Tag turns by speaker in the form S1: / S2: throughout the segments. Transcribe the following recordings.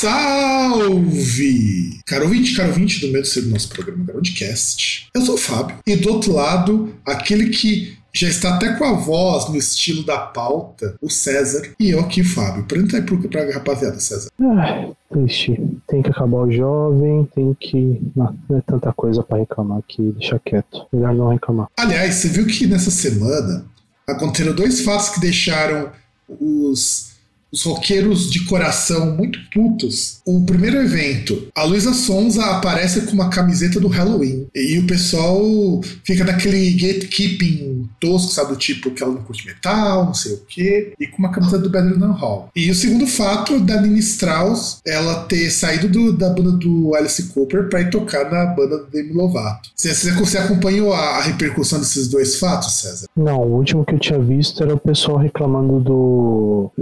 S1: Salve! Caro ouvinte, caro ouvinte do meu do nosso programa Groundcast. Eu sou o Fábio e do outro lado, aquele que já está até com a voz no estilo da pauta, o César. E eu aqui, Fábio. Apresenta aí pro, pra rapaziada, César.
S2: Ah, triste. Tem que acabar o jovem, tem que. Não, não é tanta coisa para reclamar aqui, deixa quieto. Melhor não reclamar.
S1: Aliás, você viu que nessa semana aconteceram dois fatos que deixaram os os roqueiros de coração muito putos. O primeiro evento, a Luísa Sonza aparece com uma camiseta do Halloween. E o pessoal fica naquele gatekeeping tosco, sabe? Do tipo que ela não curte metal, não sei o quê. E com uma camiseta do Better Than Hall. E o segundo fato da Nina Strauss, ela ter saído do, da banda do Alice Cooper para ir tocar na banda do Demi Lovato. Você, você acompanhou a repercussão desses dois fatos, César?
S2: Não, o último que eu tinha visto era o pessoal reclamando do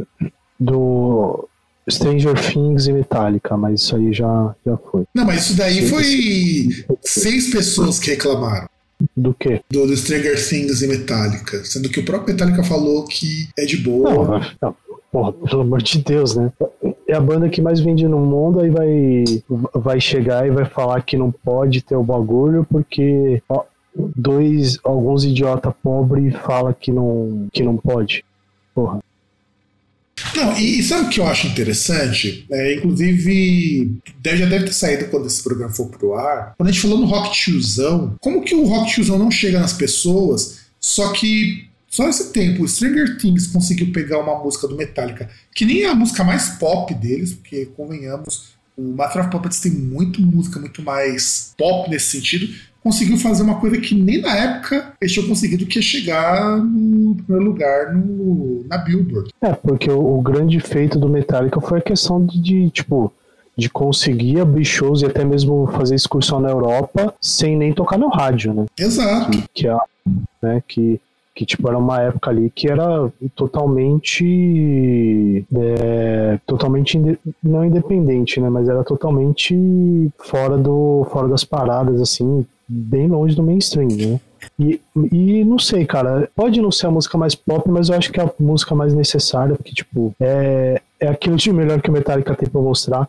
S2: do Stranger Things e Metallica, mas isso aí já, já foi.
S1: Não, mas isso daí foi seis pessoas que reclamaram.
S2: Do quê?
S1: Do, do Stranger Things e Metallica. Sendo que o próprio Metallica falou que é de boa.
S2: Não, não, porra, pelo amor de Deus, né? É a banda que mais vende no mundo, aí vai, vai chegar e vai falar que não pode ter o bagulho porque ó, dois, alguns idiota pobre fala que não, que não pode. Porra.
S1: Não, e, e, sabe o que eu acho interessante? É, inclusive, deve, já deve ter saído quando esse programa for pro ar. Quando a gente falou no rock tiozão, como que o rock tiozão não chega nas pessoas, só que só nesse tempo o Stranger Things conseguiu pegar uma música do Metallica, que nem é a música mais pop deles, porque convenhamos, o Master of Puppets tem muito música muito mais pop nesse sentido, conseguiu fazer uma coisa que nem na época eles tinham conseguido, que é chegar no primeiro lugar no, na Billboard.
S2: É, porque o, o grande feito do Metallica foi a questão de, de, tipo, de conseguir abrir shows e até mesmo fazer excursão na Europa sem nem tocar no rádio, né?
S1: Exato.
S2: Que, que, é, né, que, que tipo, era uma época ali que era totalmente é, totalmente não independente, né, mas era totalmente fora do fora das paradas assim, bem longe do mainstream, né? E, e não sei, cara, pode não ser a música mais pop, mas eu acho que é a música mais necessária, porque, tipo, é, é aquilo de melhor que o Metallica tem pra mostrar.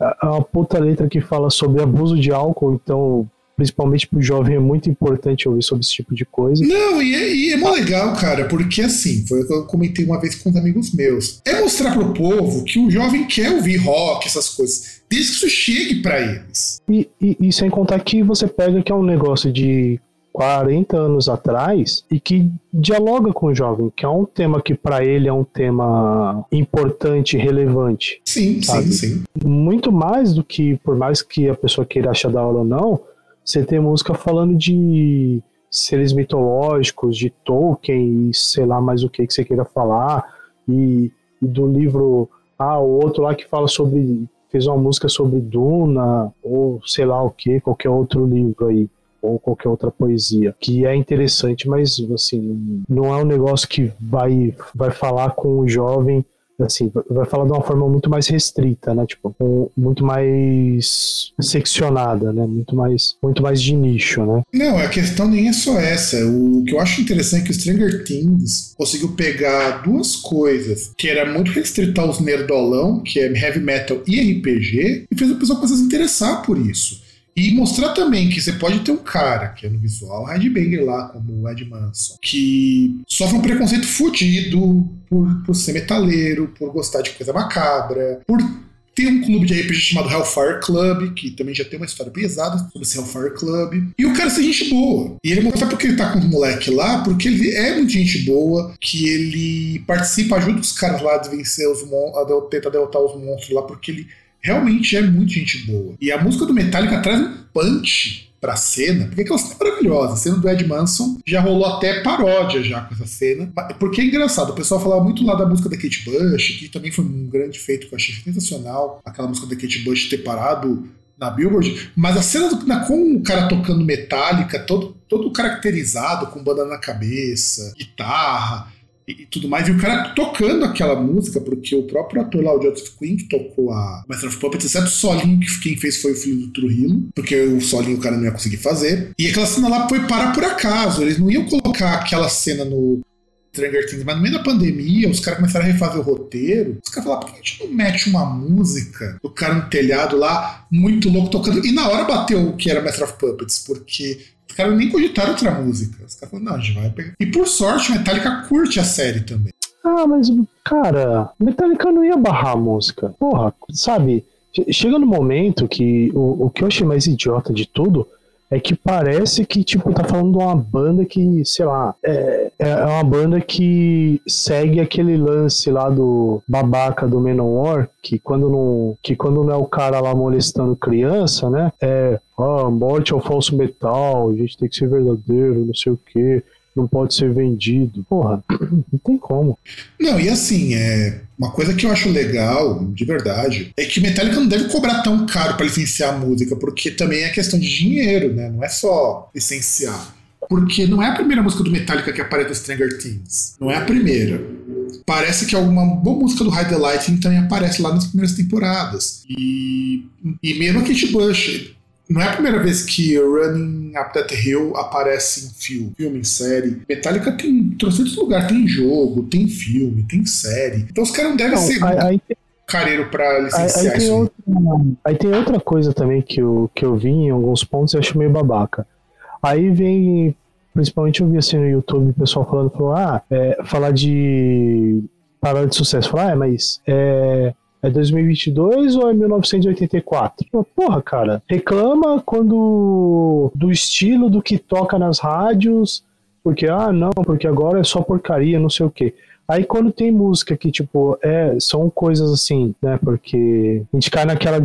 S2: É uma puta letra que fala sobre abuso de álcool, então principalmente pro jovem, é muito importante ouvir sobre esse tipo de coisa.
S1: Não, e é, e é mó legal, cara, porque assim, foi o que eu comentei uma vez com os amigos meus. É mostrar pro povo que o jovem quer ouvir rock, essas coisas, desde que isso chegue para eles.
S2: E, e, e sem contar que você pega que é um negócio de 40 anos atrás e que dialoga com o jovem, que é um tema que para ele é um tema importante, relevante.
S1: Sim, sabe? sim, sim.
S2: Muito mais do que, por mais que a pessoa queira achar da hora ou não, você tem música falando de seres mitológicos, de Tolkien e sei lá mais o que que você queira falar, e, e do livro, ah, o outro lá que fala sobre, fez uma música sobre Duna, ou sei lá o que, qualquer outro livro aí ou qualquer outra poesia, que é interessante, mas assim, não é um negócio que vai vai falar com o jovem assim, vai falar de uma forma muito mais restrita, né? Tipo, muito mais seccionada, né? Muito mais, muito mais de nicho, né?
S1: Não, a questão nem é só essa. O que eu acho interessante é que o Stranger Things conseguiu pegar duas coisas que era muito restrito aos nerdolão, que é heavy metal e RPG, e fez o pessoal começar a se interessar por isso. E mostrar também que você pode ter um cara, que é no visual headbanger lá, como o Ed Manson, que sofre um preconceito fudido por, por ser metaleiro, por gostar de coisa macabra, por ter um clube de RPG chamado Hellfire Club, que também já tem uma história pesada sobre esse Hellfire Club. E o cara ser gente boa. E ele mostra porque ele tá com o moleque lá, porque ele é muito gente boa, que ele participa, ajuda os caras lá a vencer os monstros, a tentar derrotar os monstros lá, porque ele realmente é muito gente boa. E a música do Metallica traz um punch pra cena, porque aquela cena é maravilhosa. A cena do Ed Manson já rolou até paródia já com essa cena. Porque é engraçado, o pessoal falava muito lá da música da Kate Bush, que também foi um grande feito que eu achei sensacional. Aquela música da Kate Bush ter parado na Billboard, mas a cena do, na, com o cara tocando metálica, todo, todo caracterizado, com banda na cabeça, guitarra e, tudo mais, e o cara tocando aquela música, porque o próprio ator lá, o Joseph Quinn, que tocou a Master of Puppets, exceto o solinho que quem fez foi o filho do Trujillo, porque o solinho o cara não ia conseguir fazer. E aquela cena lá foi para por acaso, eles não iam colocar aquela cena no Stranger Things, mas no meio da pandemia, os caras começaram a refazer o roteiro. Os caras falaram, por que a gente não mete uma música do cara no telhado lá, muito louco, tocando? E na hora bateu o que era Master of Puppets, porque caras nem cogitaram outra música. Os caras falaram, não, a gente vai pegar. E por sorte, Metallica curte a série também.
S2: Ah, mas, cara, Metallica não ia barrar a música. Porra, sabe? Chega no momento que o, o que eu achei mais idiota de tudo é que parece que, tipo, tá falando de uma banda que, sei lá, é, é uma banda que segue aquele lance lá do babaca do Menor, que quando não, que quando não é o cara lá molestando criança, né, é, ah, morte ao falso metal, a gente tem que ser verdadeiro, não sei o quê não pode ser vendido. Porra, não tem como.
S1: Não, e assim, é uma coisa que eu acho legal, de verdade, é que Metallica não deve cobrar tão caro para licenciar a música, porque também é questão de dinheiro, né? Não é só licenciar. Porque não é a primeira música do Metallica que aparece no Stranger Things. Não é a primeira. Parece que alguma boa música do High the também aparece lá nas primeiras temporadas. E, e mesmo a Kate Bush, não é a primeira vez que Running Up That Hill aparece em filme, filme, em série. Metallica tem trocentos lugares, tem jogo, tem filme, tem série. Então os caras não devem não, ser aí, aí, careiro pra licenciar aí,
S2: isso. Outra, aí tem outra coisa também que eu, que eu vi em alguns pontos e acho meio babaca. Aí vem, principalmente eu vi assim no YouTube o pessoal falando, falou, ah, é, falar de parada de sucesso. Falar, ah, mas é, é 2022 ou é 1984? Porra, cara, reclama quando do estilo do que toca nas rádios, porque ah, não, porque agora é só porcaria, não sei o quê. Aí quando tem música que, tipo, é, são coisas assim, né? Porque a gente cai naquela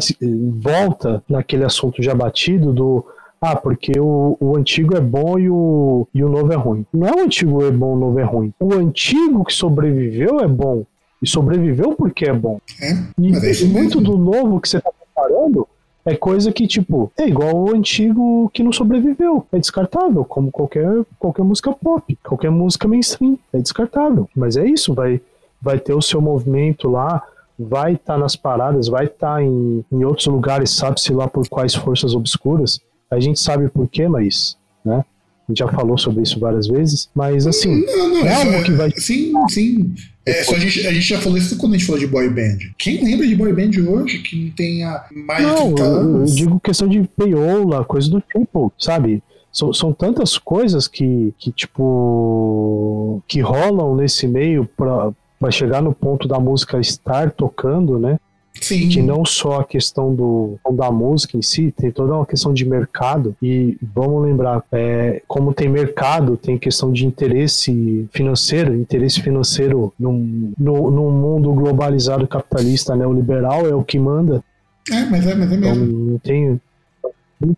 S2: volta naquele assunto já batido do ah, porque o, o antigo é bom e o, e o novo é ruim. Não é o antigo é bom, o novo é ruim. O antigo que sobreviveu é bom e sobreviveu porque é bom. É, e muito do novo que você tá preparando é coisa que, tipo, é igual o antigo que não sobreviveu. É descartável, como qualquer, qualquer música pop, qualquer música mainstream. É descartável. Mas é isso, vai, vai ter o seu movimento lá, vai estar tá nas paradas, vai estar tá em, em outros lugares, sabe-se lá por quais forças obscuras. A gente sabe por quê, mas, né? A gente já falou sobre isso várias vezes, mas assim,
S1: não, não, é algo que vai. Sim, sim. É, só a, gente, a gente já falou isso quando a gente falou de boy band. Quem lembra de boy band hoje que não tenha mais não, de 30 anos?
S2: Eu digo questão de payola, coisa do tipo, sabe? São, são tantas coisas que, que, tipo, que rolam nesse meio pra chegar no ponto da música estar tocando, né?
S1: Sim.
S2: Que não só a questão do, da música em si, tem toda uma questão de mercado. E vamos lembrar, é, como tem mercado, tem questão de interesse financeiro, interesse financeiro num, no, num mundo globalizado capitalista neoliberal é o que manda.
S1: É, mas é, mas é mesmo.
S2: Então, não tem.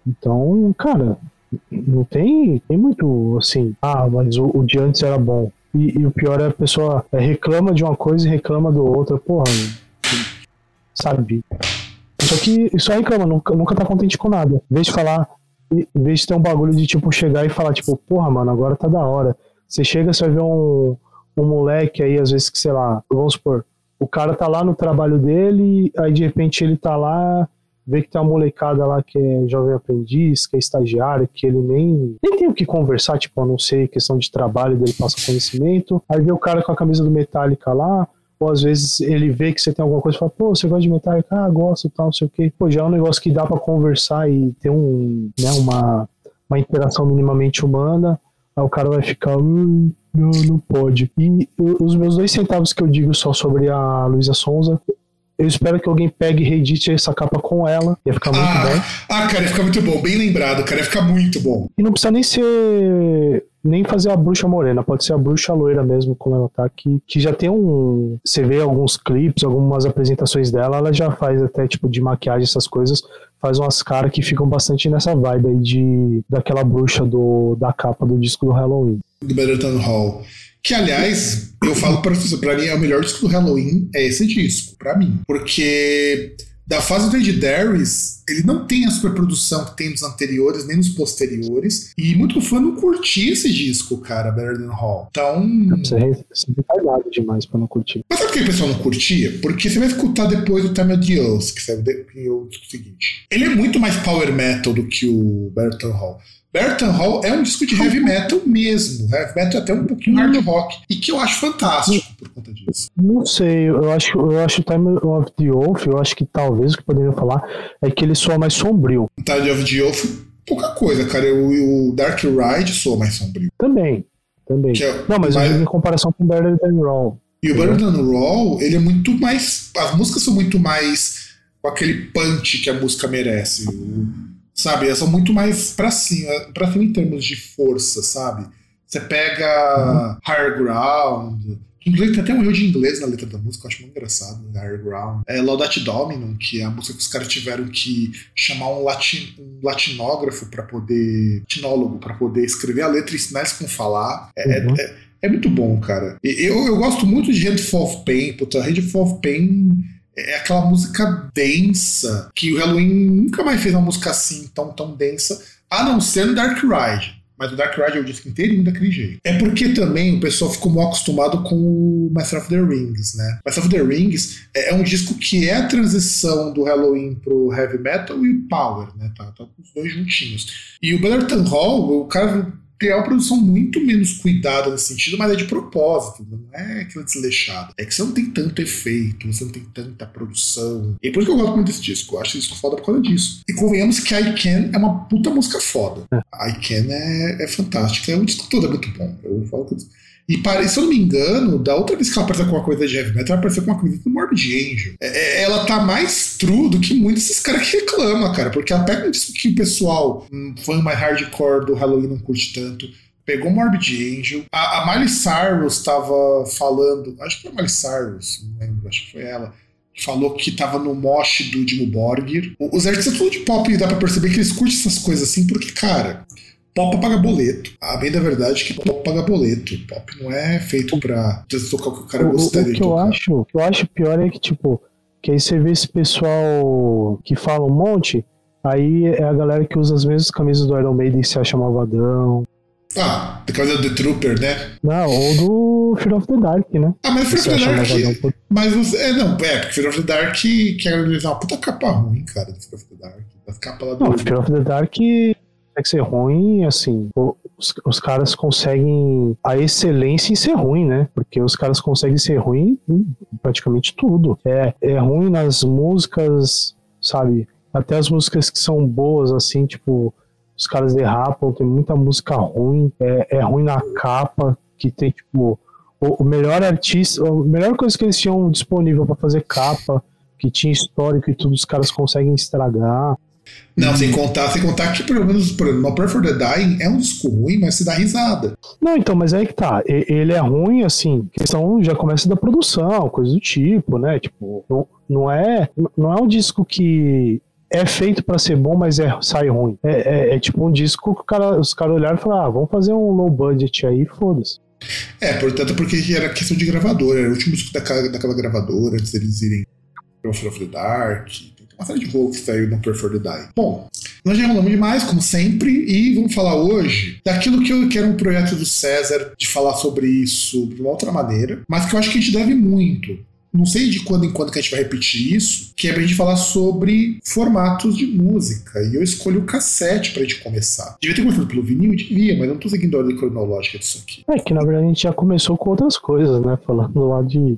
S2: Então, cara, não tem, tem muito assim, ah, mas o, o de antes era bom. E, e, o pior é a pessoa reclama de uma coisa e reclama do outra. Porra, sabe? Só que isso aí, reclama, nunca, nunca tá contente com nada. Em vez de falar, em vez de ter um bagulho de tipo chegar e falar, tipo, porra, mano, agora tá da hora. Você chega, você vai ver um, um moleque aí, às vezes que, sei lá, vamos supor, o cara tá lá no trabalho dele, aí de repente ele tá lá, vê que tem uma molecada lá que é jovem aprendiz, que é estagiário, que ele nem, nem tem o que conversar, tipo, a não ser questão de trabalho dele passa conhecimento. Aí vê o cara com a camisa do Metallica lá, ou às vezes ele vê que você tem alguma coisa e fala, pô, você gosta de Metallica? Ah, gosto tal, não sei o quê. Pô, já é um negócio que dá para conversar e ter um, né, uma, uma interação minimamente humana. Aí o cara vai ficar, hum, não, não pode. E os meus dois centavos que eu digo só sobre a Luísa Sonza, eu espero que alguém pegue e reedite essa capa com ela. Ia ficar muito
S1: ah,
S2: bom.
S1: Ah, cara, ia ficar muito bom. Bem lembrado, cara. Ia ficar muito bom.
S2: E não precisa nem ser nem fazer a bruxa morena, pode ser a bruxa loira mesmo, como ela tá aqui, que já tem um. Você vê alguns clipes, algumas apresentações dela, ela já faz até tipo de maquiagem, essas coisas, faz umas caras que ficam bastante nessa vibe aí de daquela bruxa do, da capa do disco do Halloween.
S1: Do Better Hall. Que, aliás, eu falo para você, pra mim é o melhor disco do Halloween, é esse disco, para mim. Porque da fase do Ed Darius, ele não tem a superprodução que tem nos anteriores, nem nos posteriores. E muito fã não curtia esse disco, cara, Better Than Hall. Então.
S2: Você é retardado demais pra não curtir.
S1: Mas sabe por que o pessoal não curtia? Porque você vai escutar depois o Time of the Oath, que saiu o seguinte. Ele é muito mais power metal do que o Better Than Hall. Burton Hall é um disco de heavy metal mesmo. Heavy metal até um pouquinho hard rock. E que eu acho fantástico por conta disso.
S2: Não sei, eu acho, eu acho Time of the Oath, eu acho que talvez o que poderia falar é que ele soa mais sombrio.
S1: Time of the Oath, pouca coisa, cara. O, o Dark Ride soa mais sombrio.
S2: Também, também. É, não, mas, mas... em comparação com Better Than Raw.
S1: E o Better Than ele é muito mais. As músicas são muito mais com aquele punch que a música merece. O, sabe? Elas são muito mais pra cima, pra cima em termos de força, sabe? Você pega uhum. Higher Ground, Inclusive tem até um erro de inglês na letra da música, eu acho muito engraçado, né? Higher Ground. É Laudate Dominum, que é a música que os caras tiveram que chamar um, latin, um latinógrafo para poder. latinólogo, para poder escrever a letra e ensinar eles como falar. É, uhum. é, é, muito bom, cara. Eu, eu gosto muito de Handful of Pain, puta, Handful of Pain é aquela música densa, que o Halloween nunca mais fez uma música assim, tão, tão densa, a não ser no Dark Ride. Mas o Dark Ride é o disco inteirinho daquele jeito. É porque também o pessoal ficou mal acostumado com o Master of the Rings, né? Master of the Rings é, é um disco que é a transição do Halloween pro heavy metal e power, né? Tá, tá os dois juntinhos. E o Bellerton Hall, o cara tem uma produção muito menos cuidada nesse sentido, mas é de propósito, não é aquilo desleixado. É que você não tem tanto efeito, você não tem tanta produção. E é por isso que eu gosto muito desse disco. Eu acho esse disco foda por causa disso. E convenhamos que I Can é uma puta música foda. É. I Can é, é fantástica. É, o disco todo é muito bom. Eu falo que e se eu não me engano, da outra vez que ela apareceu com uma coisa de heavy metal, ela apareceu com uma coisa do Morbid Angel. É, é, ela tá mais true do que muitos desses caras que reclamam, cara. Porque ela pega que o pessoal, um fã mais hardcore do Halloween não curte tanto. Pegou Morbid Angel. A, a Miley Cyrus tava falando. Acho que foi a Miley Cyrus, não lembro, acho que foi ela falou que tava no mosh do Dimo Borgir. Os artistas tudo de pop dá pra perceber que eles curtem essas coisas assim, porque, cara, Pop paga boleto. A bem da verdade é que pop paga boleto. Pop não é feito pra tocar o que o cara gostaria
S2: o,
S1: o que Eu
S2: acho, o que eu acho pior é que, tipo, que aí você vê esse pessoal que fala um monte, aí é a galera que usa as mesmas camisas do Iron Maiden e se acha malvadão.
S1: Ah, por causa do Trooper, né?
S2: Não, ou do Fear of the Dark, né?
S1: Ah, mas Fear of the Dark. Por... Mas você. É, não, é, porque Fear of the Dark quer realizar uma puta capa ruim, cara, do Fear of the Dark. As capas lá do.
S2: Não, Fear of the Dark consegue ser ruim, assim, os, os caras conseguem a excelência em ser ruim, né? Porque os caras conseguem ser ruim em praticamente tudo. É, é ruim nas músicas, sabe? Até as músicas que são boas, assim, tipo, os caras derrapam, tem muita música ruim, é, é ruim na capa, que tem, tipo, o, o melhor artista, a melhor coisa que eles tinham disponível para fazer capa, que tinha histórico e tudo, os caras conseguem estragar.
S1: Não, hum. sem contar, sem contar que pelo menos No Prayer for the Dying é um disco ruim, mas se dá risada.
S2: Não, então, mas aí que tá. Ele é ruim, assim, questão já começa da produção, coisa do tipo, né? Tipo, não, não é, não é um disco que é feito para ser bom, mas é, sai ruim. É, é, é tipo um disco que cara, os caras olharam e falaram: ah, vamos fazer um low budget aí, foda-se.
S1: É, portanto, porque era questão de gravadora, era o último disco daquela, daquela gravadora, antes deles irem of the Dark, uma série de rolo que saiu no Prefer to Die. Bom, nós já enrolamos demais, como sempre, e vamos falar hoje daquilo que eu quero um projeto do César de falar sobre isso de uma outra maneira, mas que eu acho que a gente deve muito não sei de quando em quando que a gente vai repetir isso, que é pra gente falar sobre formatos de música. E eu escolho o cassete pra gente começar. Devia ter começado pelo vinil? Devia, mas eu não tô seguindo a ordem cronológica disso aqui.
S2: É que na verdade a gente já começou com outras coisas, né? Falando lá de,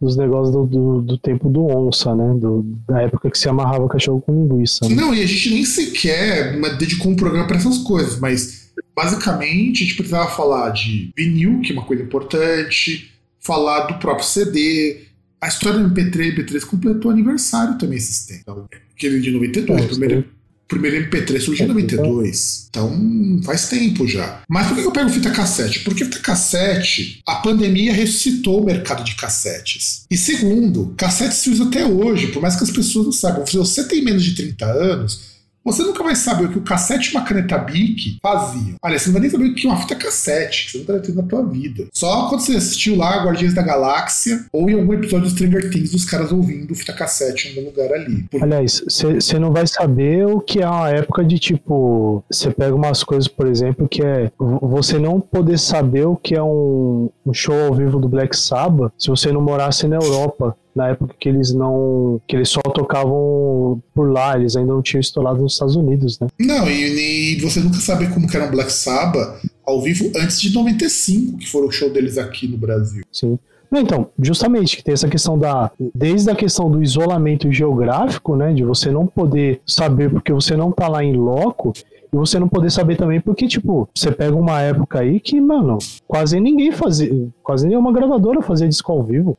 S2: dos negócios do, do, do tempo do onça, né? Do, da época que se amarrava cachorro com linguiça. Né?
S1: Não, e a gente nem sequer dedicou um programa para essas coisas, mas basicamente a gente precisava falar de vinil, que é uma coisa importante, falar do próprio CD, a história do MP3 MP3 completou aniversário também esses tempos. Então, aquele de 92, é, primeiro, primeiro MP3 surgiu em 92. Então faz tempo já. Mas por que eu pego fita cassete? Porque fita cassete, a pandemia ressuscitou o mercado de cassetes. E segundo, cassetes se usa até hoje, por mais que as pessoas não saibam. Se você tem menos de 30 anos, você nunca vai saber o que o cassete e uma caneta Bic faziam. Olha, você não vai nem saber o que é uma fita cassete, que você nunca vai ter na tua vida. Só quando você assistiu lá Guardiões da Galáxia ou em algum episódio de Stranger Things dos caras ouvindo fita cassete em algum lugar ali.
S2: Por... Aliás, você não vai saber o que é uma época de tipo. Você pega umas coisas, por exemplo, que é você não poder saber o que é um, um show ao vivo do Black Sabbath se você não morasse na Europa na época que eles não. que eles só tocavam por lá, eles ainda não tinham estourado nos Estados Unidos, né?
S1: Não, e, e você nunca saber como que era um Black Sabbath ao vivo antes de 95, que foi o show deles aqui no Brasil.
S2: Sim. Então, justamente, que tem essa questão da. Desde a questão do isolamento geográfico, né? De você não poder saber porque você não tá lá em loco, e você não poder saber também porque, tipo, você pega uma época aí que, mano, quase ninguém fazia. Quase nenhuma gravadora fazia disco ao vivo.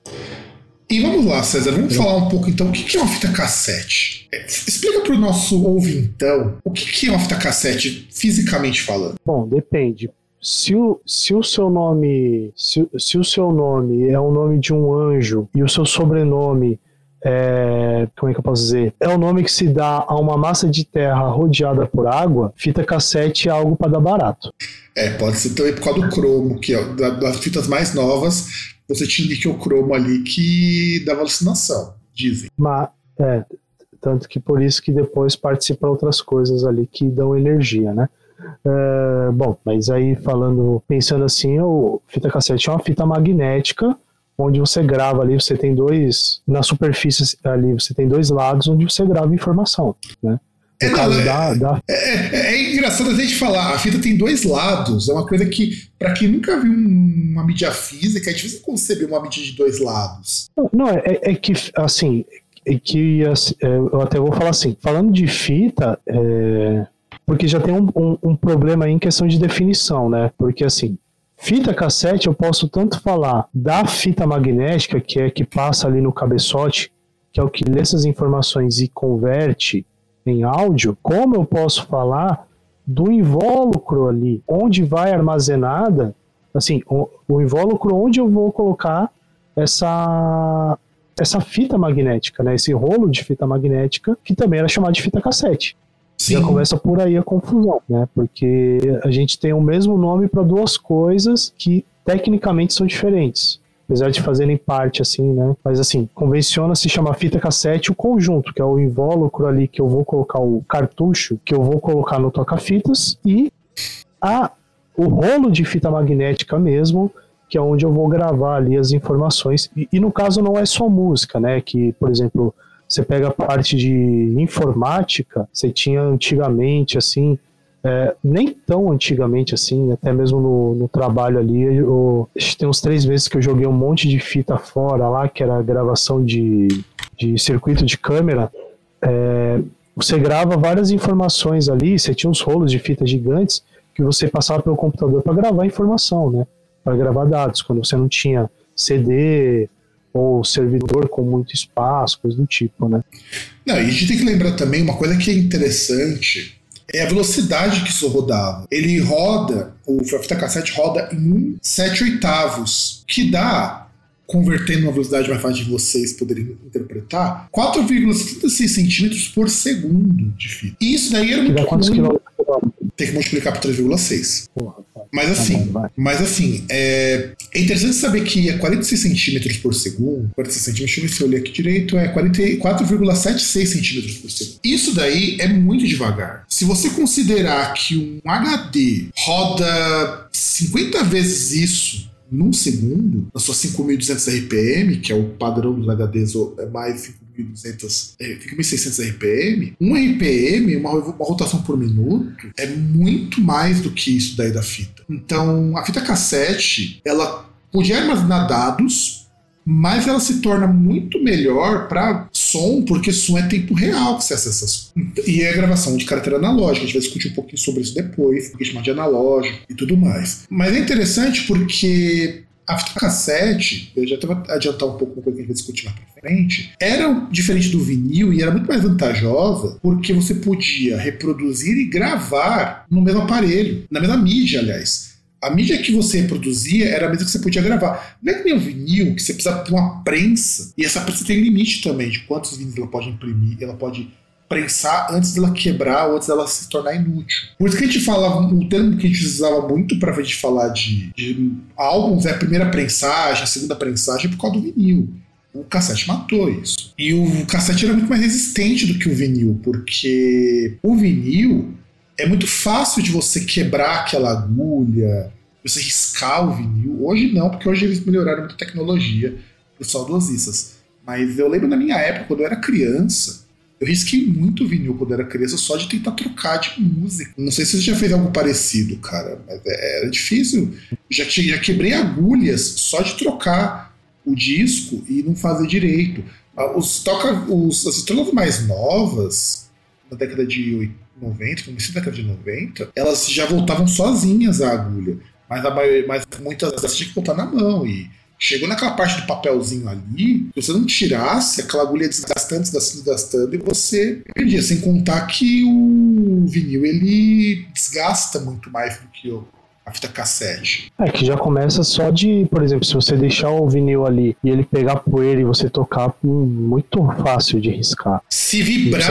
S1: E vamos lá, César, vamos falar um pouco então o que é uma fita cassete. É, explica para o nosso ouvintão o que é uma fita cassete fisicamente falando.
S2: Bom, depende. Se o, se o seu nome se, se o seu nome é o nome de um anjo e o seu sobrenome é, como é que eu posso dizer? É o nome que se dá a uma massa de terra rodeada por água, fita cassete é algo para dar barato.
S1: É, pode ser também por causa do cromo, que é das fitas mais novas, você tinha níquel cromo ali que dava alucinação, dizem.
S2: Mas, é, tanto que por isso que depois participa outras coisas ali que dão energia, né? É, bom, mas aí falando, pensando assim, o fita cassete é uma fita magnética onde você grava ali, você tem dois, na superfície ali, você tem dois lados onde você grava informação, né?
S1: É, não, é, da, da... É, é, é, engraçado a gente falar, a fita tem dois lados, é uma coisa que, para quem nunca viu uma mídia física, é difícil conceber uma mídia de dois lados.
S2: Não, é, é que, assim, é que assim, é, eu até vou falar assim, falando de fita, é, porque já tem um, um, um, problema aí em questão de definição, né? Porque assim, fita cassete eu posso tanto falar da fita magnética, que é que passa ali no cabeçote, que é o que lê essas informações e converte em áudio, como eu posso falar do invólucro ali, onde vai armazenada, assim, o, o invólucro onde eu vou colocar essa essa fita magnética, né? Esse rolo de fita magnética, que também era chamado de fita cassete. Sim. Já começa por aí a confusão, né? Porque a gente tem o mesmo nome para duas coisas que tecnicamente são diferentes apesar de fazerem parte, assim, né? Mas assim, convenciona se chama fita cassete o conjunto, que é o invólucro ali que eu vou colocar o cartucho, que eu vou colocar no toca-fitas, e a, o rolo de fita magnética mesmo, que é onde eu vou gravar ali as informações. E, e no caso não é só música, né? Que, por exemplo, você pega a parte de informática, você tinha antigamente, assim, é, nem tão antigamente assim, até mesmo no, no trabalho ali, eu, tem uns três meses que eu joguei um monte de fita fora lá, que era gravação de, de circuito de câmera. É, você grava várias informações ali, você tinha uns rolos de fita gigantes que você passava pelo computador para gravar informação, né? Para gravar dados, quando você não tinha CD ou servidor com muito espaço, coisa do tipo, né?
S1: Não, e a gente tem que lembrar também uma coisa que é interessante é a velocidade que isso rodava. Ele roda, o fita cassete roda em 7 oitavos, que dá, convertendo uma velocidade mais fácil de vocês poderem interpretar, 4,76 centímetros por segundo de fita. E isso daí era muito comum. Tem que multiplicar por 3,6. Mas tá assim, mas assim, é, é, interessante saber que é 46 centímetros por segundo. 46 centímetros, deixa eu ver se eu olhei aqui direito, é 44,76 centímetros por segundo. Isso daí é muito devagar. Se você considerar que um HD roda 50 vezes isso num segundo, na sua 5.200 RPM, que é o padrão dos HDs, é mais 5.200, é, 5.600 RPM, um RPM, uma, uma, rotação por minuto, é muito mais do que isso daí da fita. Então, a fita cassete, ela podia armazenar dados, mas ela se torna muito melhor para som, porque som é tempo real que você acessa som. E é gravação de carteira analógica, a gente vai discutir um pouquinho sobre isso depois, porque chamar de analógico e tudo mais. Mas é interessante porque a fita cassete, eu já estava adiantar um pouco uma coisa que a gente vai discutir mais pra frente, era diferente do vinil e era muito mais vantajosa porque você podia reproduzir e gravar no mesmo aparelho, na mesma mídia, aliás. A mídia que você reproduzia era a mesma que você podia gravar. Não é que nem o vinil, que você precisa de uma prensa, e essa prensa tem limite também de quantos vinil ela pode imprimir, ela pode prensar antes dela quebrar ou antes dela se tornar inútil. Por isso que a gente falava, o termo que a gente usava muito para a gente falar de, de álbuns é a primeira prensagem, a segunda prensagem por causa do vinil. O cassete matou isso. E o cassete era muito mais resistente do que o vinil, porque o vinil é muito fácil de você quebrar aquela agulha, você riscar o vinil. Hoje não, porque hoje eles melhoraram muito a tecnologia os saudosistas. Mas eu lembro na minha época, quando eu era criança, eu risquei muito vinil quando era criança só de tentar trocar de música. Não sei se você já fez algo parecido, cara, mas é, era difícil. Já, já quebrei agulhas só de trocar o disco e não fazer direito. Ah, os toca, os, as estrelas mais novas, na década de 90, começo da década de 90, elas já voltavam sozinhas a agulha. Mas, a, mas muitas delas tinha que botar na mão. E Chegou naquela parte do papelzinho ali, se você não tirasse, aquela agulha desgastando, desgastando, desgastando, e você perdia. Sem contar que o vinil ele desgasta muito mais do que o, a fita cassete.
S2: É, que já começa só de, por exemplo, se você deixar o vinil ali e ele pegar poeira e você tocar, hum, muito fácil de riscar.
S1: Se vibrar.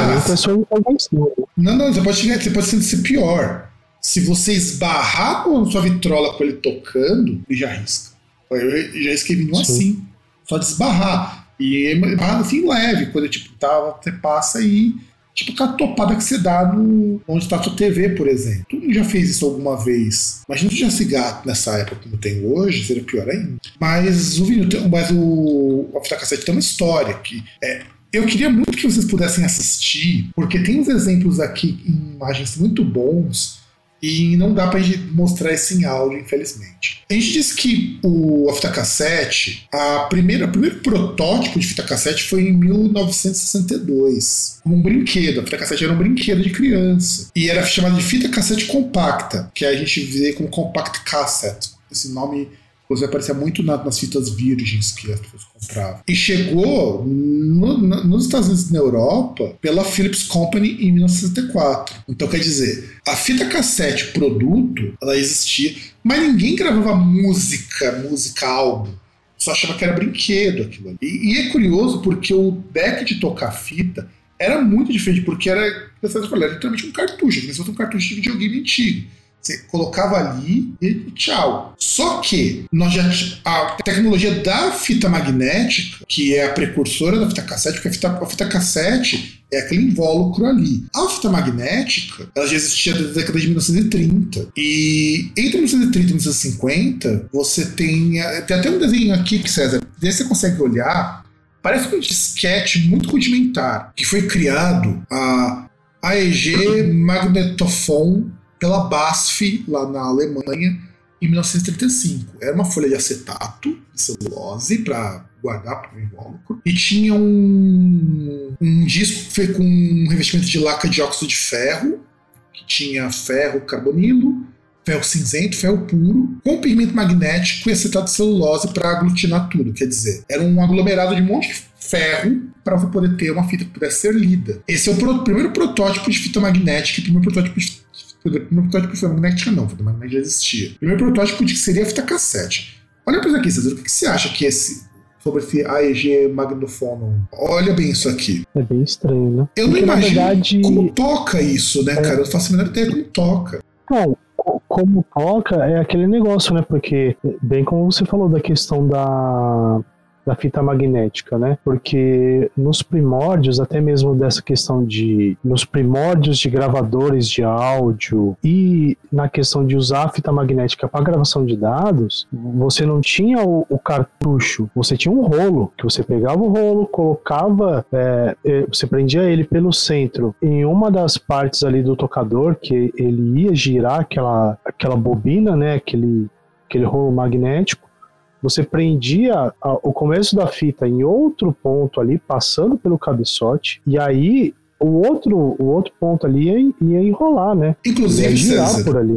S1: Não, não, você pode, você pode ser pior. Se você esbarrar com a sua vitrola com ele tocando, ele já risca. Eu já escrevi um assim, só desbarrar. E barrado assim leve, quando tipo, tá, você passa e. Tipo aquela topada que você dá no, onde está sua TV, por exemplo. Todo mundo já fez isso alguma vez. Imagina se tivesse gato nessa época como tem hoje, seria pior ainda. Mas o vinil, mas o, o fita cassete tem uma história que é, eu queria muito que vocês pudessem assistir, porque tem uns exemplos aqui em imagens muito bons e não dá pra gente mostrar esse em áudio, infelizmente. A gente disse que o, a fita cassete, a primeira, o primeiro protótipo de fita cassete foi em 1962, como um brinquedo. A fita cassete era um brinquedo de criança. E era chamada de fita cassete compacta, que a gente vê como compact cassette. Esse nome Inclusive aparecia muito na, nas fitas virgens que as pessoas compravam. E chegou no, no, nos Estados Unidos e na Europa pela Philips Company em 1964. Então quer dizer, a fita cassete produto, ela existia, mas ninguém gravava música, música álbum. Só achava que era brinquedo aquilo ali. E, e é curioso porque o deck de tocar fita era muito diferente, porque era, era literalmente um cartucho, como se um cartucho de videogame antigo. Você colocava ali e tchau. Só que nós já a tecnologia da fita magnética, que é a precursora da fita cassete, porque a fita, a fita cassete é aquele invólucro ali. A fita magnética, ela já existia desde a década de 1930. E entre 1930 e 1950, você tem. Tem até um desenho aqui que, César, você consegue olhar. Parece um disquete muito rudimentar, que foi criado a AEG Magnetophone pela BASF, lá na Alemanha, em 1935. Era uma folha de acetato, de celulose, para guardar para o invólucro. E tinha um, um disco feito com um revestimento de laca de óxido de ferro, que tinha ferro carbonilo, ferro cinzento, ferro puro, com pigmento magnético e acetato de celulose para aglutinar tudo. Quer dizer, era um aglomerado de um monte de ferro para poder ter uma fita que pudesse ser lida. Esse é o primeiro protótipo de fita magnética e o primeiro protótipo de o primeiro protótipo de fita magnética não, fita magnética já existia. O primeiro protótipo de que seria a fita cassete. Olha para isso aqui, César, o que você acha que esse sobre esse AEG Magnophonon. Olha bem isso aqui.
S2: É bem estranho, né?
S1: Eu Porque, não imagino verdade... como toca isso, né, é... cara? Eu não faço a menor ideia como toca.
S2: Bom, como toca é aquele negócio, né? Porque, bem como você falou da questão da da fita magnética, né? Porque nos primórdios, até mesmo dessa questão de nos primórdios de gravadores de áudio e na questão de usar a fita magnética para gravação de dados, você não tinha o, o, cartucho, você tinha um rolo que você pegava o rolo, colocava, é, é, você prendia ele pelo centro em uma das partes ali do tocador que ele ia girar aquela aquela bobina, né? Aquele aquele rolo magnético você prendia a, o começo da fita em outro ponto ali, passando pelo cabeçote, e aí o outro, o outro ponto ali ia, ia enrolar, né?
S1: Inclusive,
S2: ia girar por ali.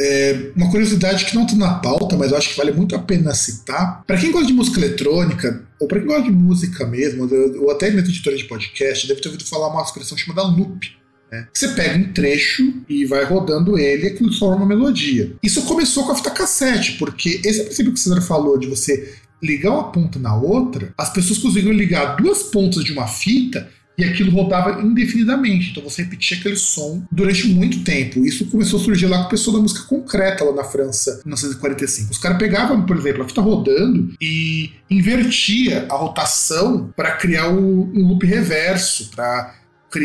S1: É, uma curiosidade que não está na pauta, mas eu acho que vale muito a pena citar. Para quem gosta de música eletrônica, ou para quem gosta de música mesmo, ou até mesmo editora de podcast, deve ter ouvido falar uma expressão chamada loop. Né? Você pega um trecho e vai rodando ele e aquilo forma uma melodia. Isso começou com a fita cassete, porque esse princípio que o César falou de você ligar uma ponta na outra, as pessoas conseguiram ligar duas pontas de uma fita e aquilo rodava indefinidamente. Então você repetia aquele som durante muito tempo. Isso começou a surgir lá com o pessoal da música concreta, lá na França, em 1945. Os caras pegavam, por exemplo, a fita rodando e invertia a rotação para criar um, loop reverso, para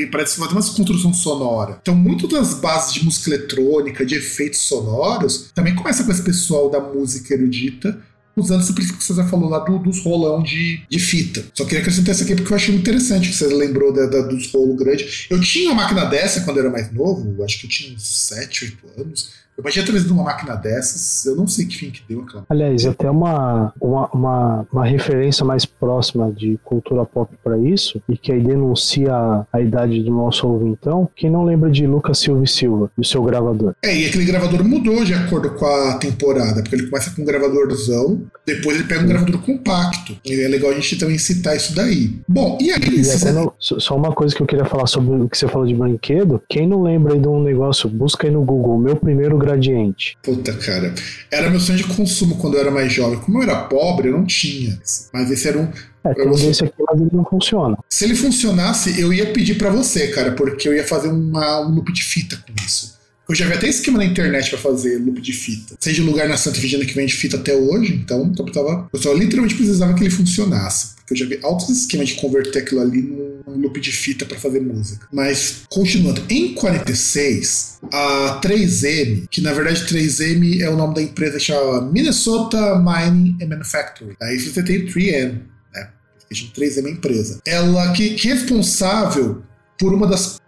S1: para fazer uma construção sonora. Então, muito das bases de música eletrônica, de efeitos sonoros, também começa com esse pessoal da música erudita usando esse princípio que você já falou lá do, dos rolão de, de fita. Só queria acrescentar isso aqui porque eu achei interessante que você lembrou da, da, dos rolos grandes. Eu tinha uma máquina dessa quando eu era mais novo, acho que eu tinha uns 7, 8 anos. Eu tinha trazido uma máquina dessas, eu não sei que fim que deu aquela.
S2: Aliás, até uma, uma, uma, uma referência mais próxima de cultura pop para isso, e que aí denuncia a idade do nosso ouvintão, quem não lembra de Lucas Silva e Silva, do seu gravador?
S1: É, e aquele gravador mudou de acordo com a temporada, porque ele começa com um gravadorzão, depois ele pega um gravador compacto. E é legal a gente também citar isso daí. Bom, e aí?
S2: E não, só uma coisa que eu queria falar sobre o que você falou de brinquedo, quem não lembra aí de um negócio, busca aí no Google, meu primeiro gradiente.
S1: Puta, cara. Era meu sonho de consumo quando eu era mais jovem. Como eu era pobre, eu não tinha. Mas esse era um.
S2: É, tem você... esse aqui, mas ele não funciona.
S1: Se ele funcionasse, eu ia pedir para você, cara, porque eu ia fazer uma, um loop de fita com isso. Eu já vi até esquema na internet para fazer loop de fita. Seja lugar na Santa Virgínia que vende fita até hoje, então eu, tava, eu só literalmente precisava que ele funcionasse. Eu já vi altos esquemas de converter aquilo ali num loop de fita para fazer música. Mas, continuando, em 46, a 3M, que na verdade 3M é o nome da empresa que chama Minnesota Mining and Manufacturing. Aí você tem 3M, né? 3M é empresa. Ela que, que é responsável por uma das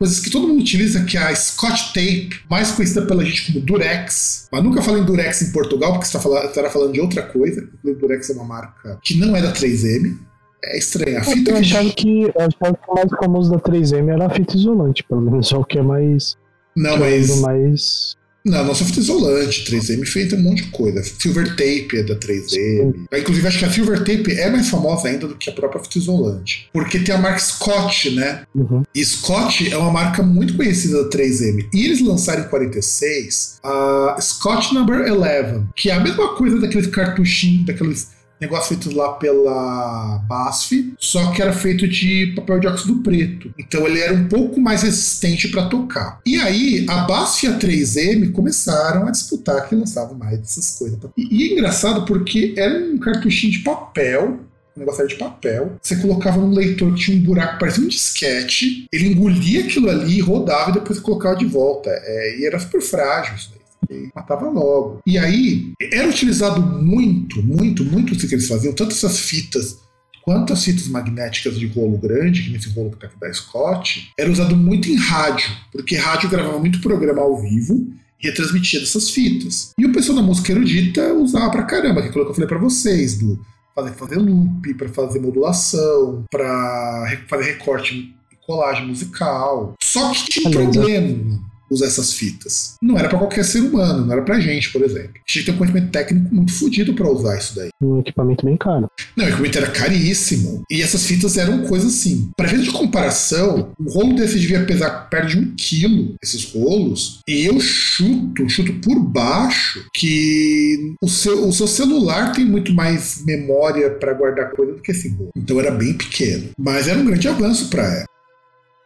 S1: coisas que todo mundo utiliza, que é a Scotch Tape, mais conhecida pela gente como Durex. Mas nunca falei em Durex em Portugal, porque você falando, estará falando de outra coisa. Durex é uma marca que não é da 3M. É estranho. A fita
S2: eu achava que, eu achava que o mais famoso da 3M era a fita isolante, pelo menos é o que é mais.
S1: Não, mas.
S2: mais
S1: não, só fita isolante, 3M feita um monte de coisa. Silver Tape é da 3M. Inclusive, acho que a Silver Tape é mais famosa ainda do que a própria fita isolante. Porque tem a marca Scott, né? Uhum. E Scott é uma marca muito conhecida da 3M. E eles lançaram em 46 a Scott Number 11, que é a mesma coisa daqueles cartuchinhos, daqueles negócio feito lá pela BASF, só que era feito de papel de óxido preto. Então ele era um pouco mais resistente para tocar. E aí a BASF e a 3M começaram a disputar quem lançava mais dessas coisas. E, e é engraçado porque era um cartuchinho de papel um negócio de papel. Você colocava num leitor que tinha um buraco, parecia um disquete. Ele engolia aquilo ali, rodava e depois colocava de volta. É, e era super frágil isso daí e matava logo. E aí, era utilizado muito, muito, muito o que eles faziam, tanto essas fitas quanto as fitas magnéticas de rolo grande, que nesse rolo que tá aqui da Scott, era usado muito em rádio, porque rádio gravava muito programa ao vivo e retransmitia dessas fitas. E o pessoal da música erudita usava pra caramba, que é aquilo que eu falei pra vocês, do fazer, fazer loop, para fazer modulação, para fazer recorte e colagem musical. Só que tinha um problema usar essas fitas. Não era para qualquer ser humano, não era pra gente, por exemplo. A gente tem um conhecimento técnico muito fodido para usar isso daí.
S2: Um equipamento bem caro.
S1: Não, o equipamento era caríssimo. E essas fitas eram coisas assim. Para efeito de comparação, um rolo desse devia pesar perto de um quilo, esses rolos. E eu chuto, chuto por baixo, que o seu, o seu celular tem muito mais memória para guardar coisa do que esse rolo. Então era bem pequeno. Mas era um grande avanço para ela.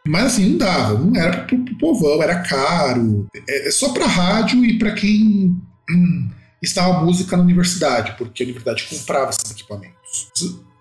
S1: Mas assim, não dava, não era pro, pro povão, era caro. É, é só pra rádio e para quem hum, estava música na universidade, porque a universidade comprava esses equipamentos.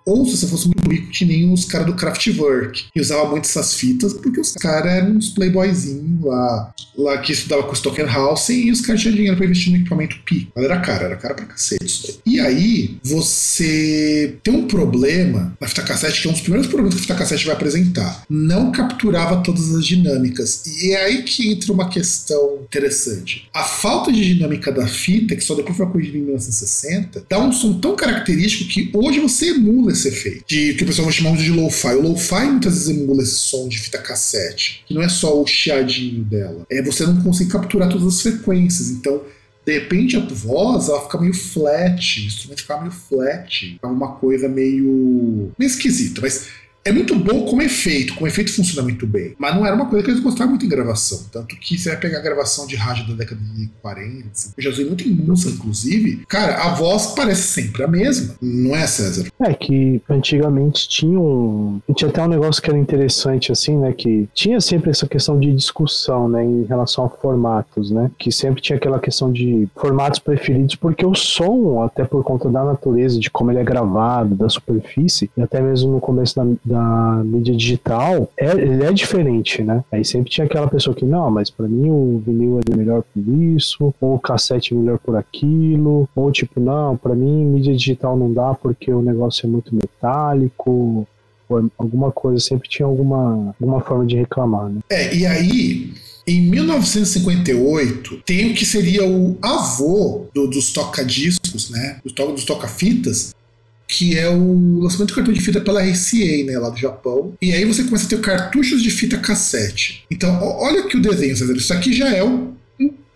S1: Ou se você fosse muito rico, tinha nem os caras do Kraftwerk, que usava muito essas fitas, porque os caras eram uns playboyzinhos lá, lá que estudava com o Stockenhausen e os caras tinham dinheiro pra investir no equipamento pico. Mas era caro, era caro pra cacete. E aí, você tem um problema na fita cassete, que é um dos primeiros problemas que a fita cassete vai apresentar. Não capturava todas as dinâmicas. E é aí que entra uma questão interessante. A falta de dinâmica da fita, que só depois foi corrigida em 1960, dá um som tão característico que hoje você emula esse efeito. De que, que o pessoal vai chamar de lo-fi. O lo-fi muitas vezes emula esse som de fita cassete, que não é só o chiadinho dela. É você não consegue capturar todas as frequências. Então, de repente a voz ela fica meio flat, o instrumento fica meio flat, é uma coisa meio, meio esquisita, mas é muito bom como efeito, como efeito funciona muito bem. Mas não era uma coisa que eles gostavam muito em gravação. Tanto que você vai pegar a gravação de rádio da década de 40, assim, eu já usei muito em música, inclusive. Cara, a voz parece sempre a mesma, não é, César?
S2: É que antigamente tinha um. Tinha até um negócio que era interessante, assim, né? Que tinha sempre essa questão de discussão, né? Em relação a formatos, né? Que sempre tinha aquela questão de formatos preferidos, porque o som, até por conta da natureza, de como ele é gravado, da superfície, e até mesmo no começo da da mídia digital, é, ele é diferente, né? Aí sempre tinha aquela pessoa que, não, mas para mim o vinil é melhor por isso, ou o cassete é melhor por aquilo, ou tipo, não, para mim mídia digital não dá porque o negócio é muito metálico, ou alguma coisa, sempre tinha alguma, alguma forma de reclamar, né?
S1: É, e aí, em 1958, tem o que seria o avô do, dos toca-discos, né? Dos, to dos toca-fitas, que é o lançamento de cartão de fita pela RCA, né, lá do Japão. E aí você começa a ter cartuchos de fita cassete. Então, olha aqui o desenho, César. Isso aqui já é o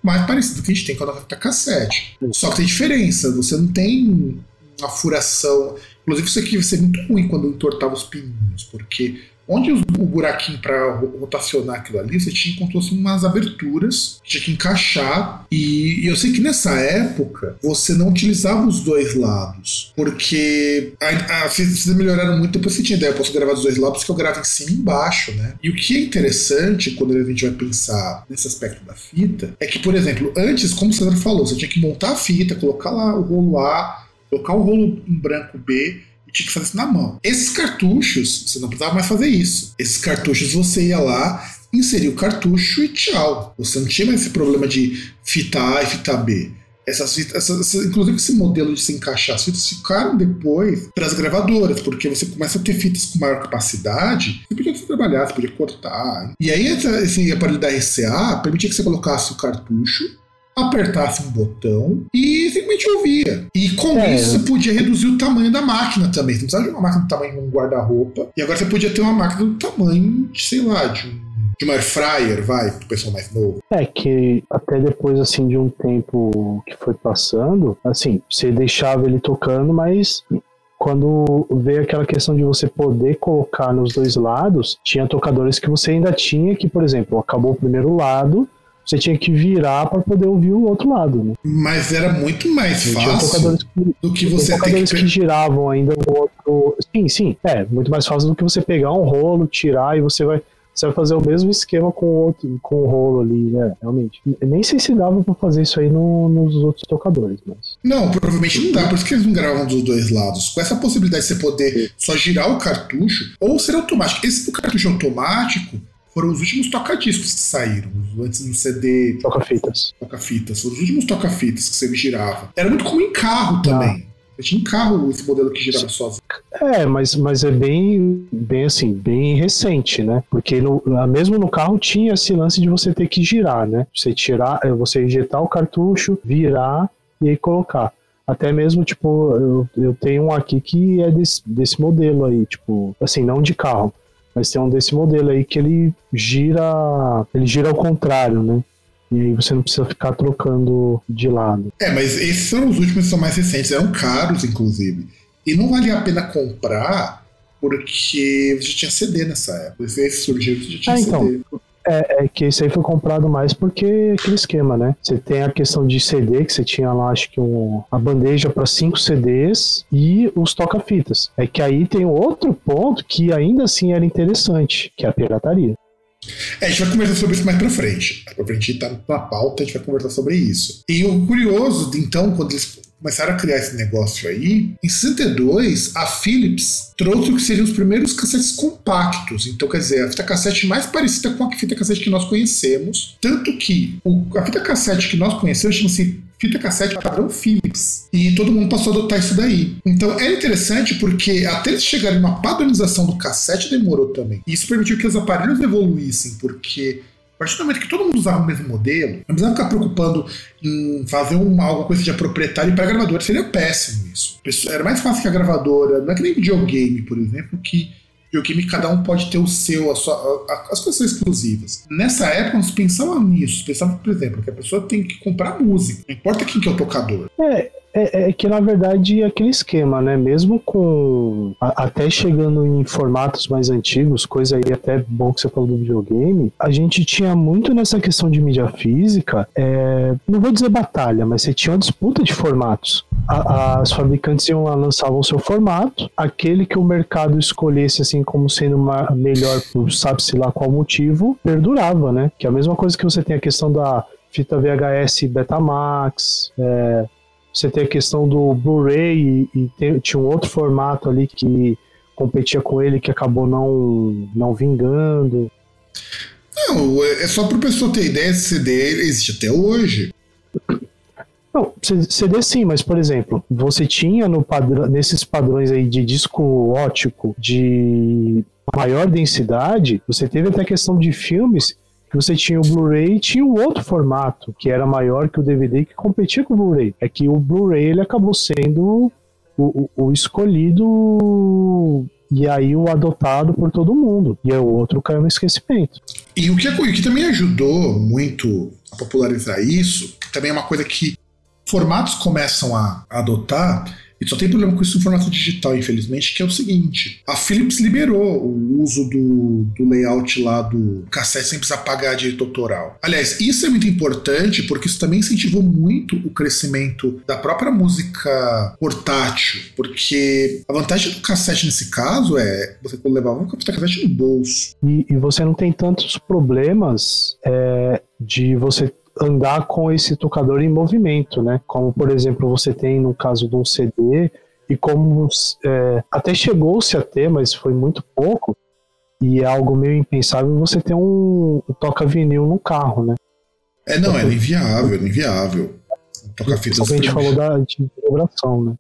S1: mais parecido que a gente tem com a fita cassete. Só que tem diferença, você não tem uma furação. Inclusive, isso aqui vai ser muito ruim quando entortava os pininhos, porque Onde o buraquinho para rotacionar aquilo ali, você tinha como se umas aberturas, tinha que encaixar. E, eu sei que nessa época você não utilizava os dois lados, porque a, a, vocês melhoraram muito depois você tinha ideia. Eu posso gravar dos dois lados, que eu gravo em cima e embaixo, né? E o que é interessante quando a gente vai pensar nesse aspecto da fita é que, por exemplo, antes, como o César falou, você tinha que montar a fita, colocar lá o rolo A, colocar o rolo em branco B e tinha que fazer isso na mão. Esses cartuchos, você não precisava mais fazer isso. Esses cartuchos você ia lá, inseria o cartucho e tchau. Você não tinha mais esse problema de fita A e fita B. Essas fitas, essas, inclusive esse modelo de se encaixar as fitas ficaram depois para as gravadoras, porque você começa a ter fitas com maior capacidade, você podia trabalhar, você podia cortar. E aí esse aparelho da RCA permitia que você colocasse o cartucho apertasse um botão e simplesmente ouvia. E com é. isso você podia reduzir o tamanho da máquina também. Você não precisava de uma máquina do tamanho de um guarda-roupa. E agora você podia ter uma máquina do tamanho, de, sei lá, de um de uma air fryer, vai, pro pessoal mais novo.
S2: É que até depois, assim, de um tempo que foi passando, assim, você deixava ele tocando, mas quando veio aquela questão de você poder colocar nos dois lados, tinha tocadores que você ainda tinha que, por exemplo, acabou o primeiro lado, você tinha que virar para poder ouvir o outro lado. Né?
S1: Mas era muito mais fácil que, do que você
S2: ter que... que giravam ainda no outro. Sim, sim. É, muito mais fácil do que você pegar um rolo, tirar e você vai você vai fazer o mesmo esquema com o outro, com o rolo ali, né? Realmente. Nem sei se dava pra fazer isso aí no, nos outros tocadores, mas.
S1: Não, provavelmente não dá, por isso que eles não gravam dos dois lados. Com essa possibilidade de você poder só girar o cartucho, ou ser automático. Esse cartucho automático, foram os últimos toca-discos que saíram. Antes do CD.
S2: Toca-fitas.
S1: Toca-fitas. Foram os últimos toca-fitas que você girava. Era muito comum em carro também. Eu tinha em carro esse modelo que girava sozinho.
S2: É, mas, mas é bem, bem assim, bem recente, né? Porque no, mesmo no carro tinha esse lance de você ter que girar, né? Você tirar, é, você injetar o cartucho, virar e aí colocar. Até mesmo, tipo, eu, eu tenho um aqui que é desse, desse modelo aí, tipo, assim, não de carro, mas tem um desse modelo aí que ele gira, ele gira ao contrário, né? E aí você não precisa ficar trocando de lado.
S1: É, mas esses são os últimos que são mais recentes, eram caros, inclusive. E não valia a pena comprar porque você tinha CD nessa época. Esse surgiu, você já tinha ah, então, CD.
S2: É, é, que esse aí foi comprado mais porque aquele esquema, né? Você tem a questão de CD, que você tinha lá, acho que um, a bandeja para cinco CDs e os toca-fitas. É que aí tem outro ponto que ainda assim era interessante, que é a pirataria.
S1: É, a gente vai conversar sobre isso mais pra frente. Pra frente tá na pauta, a gente vai conversar sobre isso. E o curioso, então, quando eles começaram a criar esse negócio aí, em 62, a Philips trouxe o que seriam os primeiros cassetes compactos. Então, quer dizer, a fita cassete mais parecida com a fita cassete que nós conhecemos. Tanto que o, a fita cassete que nós conhecemos chama-se fita cassete padrão Philips. E todo mundo passou a adotar isso daí. Então é interessante porque até eles chegarem numa padronização do cassete demorou também. Isso permitiu que os aparelhos evoluíssem, porque A partir do momento que todo mundo usava o mesmo modelo, não precisava ficar preocupando em fazer uma, alguma coisa de proprietário para a gravadora. Seria péssimo isso. Era mais fácil que a gravadora, não é que nem videogame, por exemplo, que videogame cada um pode ter o seu, a sua, a, as coisas são exclusivas. Nessa época, nós pensávamos nisso. Pensávamos, por exemplo, que a pessoa tem que comprar música. Não importa quem que é o tocador.
S2: É, é, é, que na verdade é aquele esquema, né? Mesmo com a, até chegando em formatos mais antigos, coisa aí até bom que você falou do videogame, a gente tinha muito nessa questão de mídia física, é, não vou dizer batalha, mas você tinha uma disputa de formatos. A, as fabricantes iam lá, lançavam o seu formato, aquele que o mercado escolhesse assim como sendo uma, melhor, sabe-se lá qual motivo, perdurava, né? Que é a mesma coisa que você tem a questão da fita VHS Betamax, é, você tem a questão do Blu-ray e, e tinha um outro formato ali que competia com ele que acabou não, não vingando.
S1: Não, é só para o pessoal ter ideia, esse CD existe até hoje.
S2: Não, CD sim, mas por exemplo, você tinha no padrão, nesses padrões aí de disco ótico de maior densidade, você teve até a questão de filmes você tinha o Blu-ray e tinha o outro formato, que era maior que o DVD, que competia com o Blu-ray. É que o Blu-ray ele acabou sendo o, o, o, escolhido e aí o adotado por todo mundo. E o outro caiu no esquecimento.
S1: E o que, o que também ajudou muito a popularizar isso, também é uma coisa que formatos começam a adotar, e só tem problema com isso no formato digital, infelizmente, que é o seguinte: a Philips liberou o uso do, do layout lá do cassete sem precisar pagar direito autoral. Aliás, isso é muito importante porque isso também incentivou muito o crescimento da própria música portátil, porque a vantagem do cassete nesse caso é você levava um cassete no bolso.
S2: E, e você não tem tantos problemas é, de você andar com esse tocador em movimento, né? Como, por exemplo, você tem no caso de um CD, e como é, até chegou-se a ter, mas foi muito pouco, e é algo meio impensável você ter um, um toca-vinil no carro, né?
S1: É, não, era inviável, era inviável.
S2: Toca-fitas. A gente falou da vibração, né?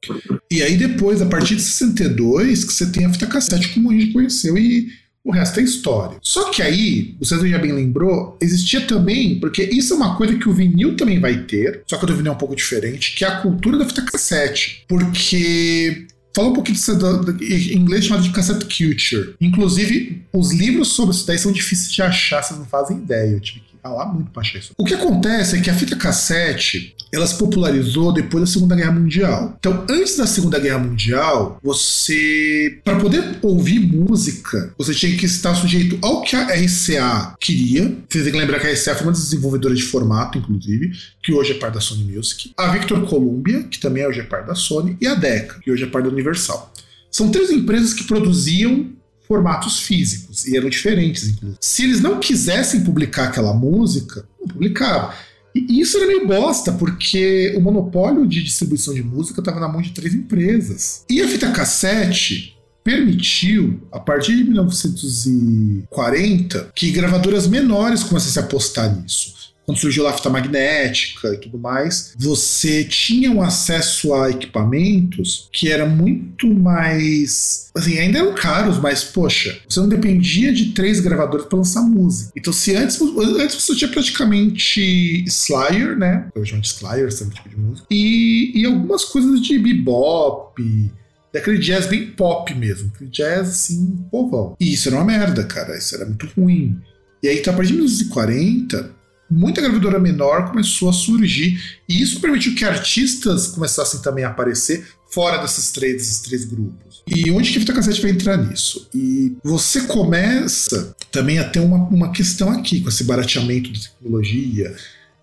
S1: E aí depois, a partir de 62, que você tem a fita cassete como a gente conheceu e o resto é história. Só que aí, o César já bem lembrou, existia também, porque isso é uma coisa que o vinil também vai ter, só que o do vinil é um pouco diferente, que é a cultura da fita cassete. Porque Fala um pouquinho disso em inglês chamado de cassette culture. Inclusive, os livros sobre isso daí são difíceis de achar, vocês não fazem ideia. Eu tive muito pra achar isso. O que acontece é que a fita cassete ela se popularizou depois da Segunda Guerra Mundial. Então, antes da Segunda Guerra Mundial, você, para poder ouvir música, você tinha que estar sujeito ao que a RCA queria. Vocês têm que lembrar que a RCA foi uma das desenvolvedoras de formato, inclusive, que hoje é parte da Sony Music. A Victor Columbia, que também hoje é parte da Sony, e a Decca, que hoje é parte da Universal. São três empresas que produziam formatos físicos e eram diferentes, inclusive. Se eles não quisessem publicar aquela música, não publicava. E isso era meio bosta, porque o monopólio de distribuição de música estava na mão de três empresas. E a fita cassete permitiu, a partir de 1940, que gravadoras menores começassem a apostar nisso quando surgiu a fita magnética e tudo mais, você tinha um acesso a equipamentos que era muito mais. Assim, ainda eram caros, mas, poxa, você não dependia de três gravadores para lançar música. Então, se antes, antes você tinha praticamente Slayer, né? Eu chamo de Slayer, esse tipo de música. E, e algumas coisas de bebop daquele jazz bem pop mesmo, aquele jazz assim, povão. E isso era uma merda, cara, isso era muito ruim. E aí, então, a partir de 1940, muita gravadora menor começou a surgir e isso permitiu que artistas começassem também a aparecer fora desses três, desses três grupos. E onde que a fita cassete vai entrar nisso? E você começa também a ter uma, uma questão aqui com esse barateamento de tecnologia,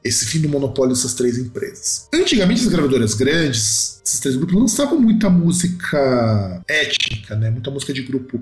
S1: esse fim do monopólio dessas três empresas. Antigamente, as gravadoras grandes, esses três grupos, lançavam muita música étnica, né? muita música de grupo,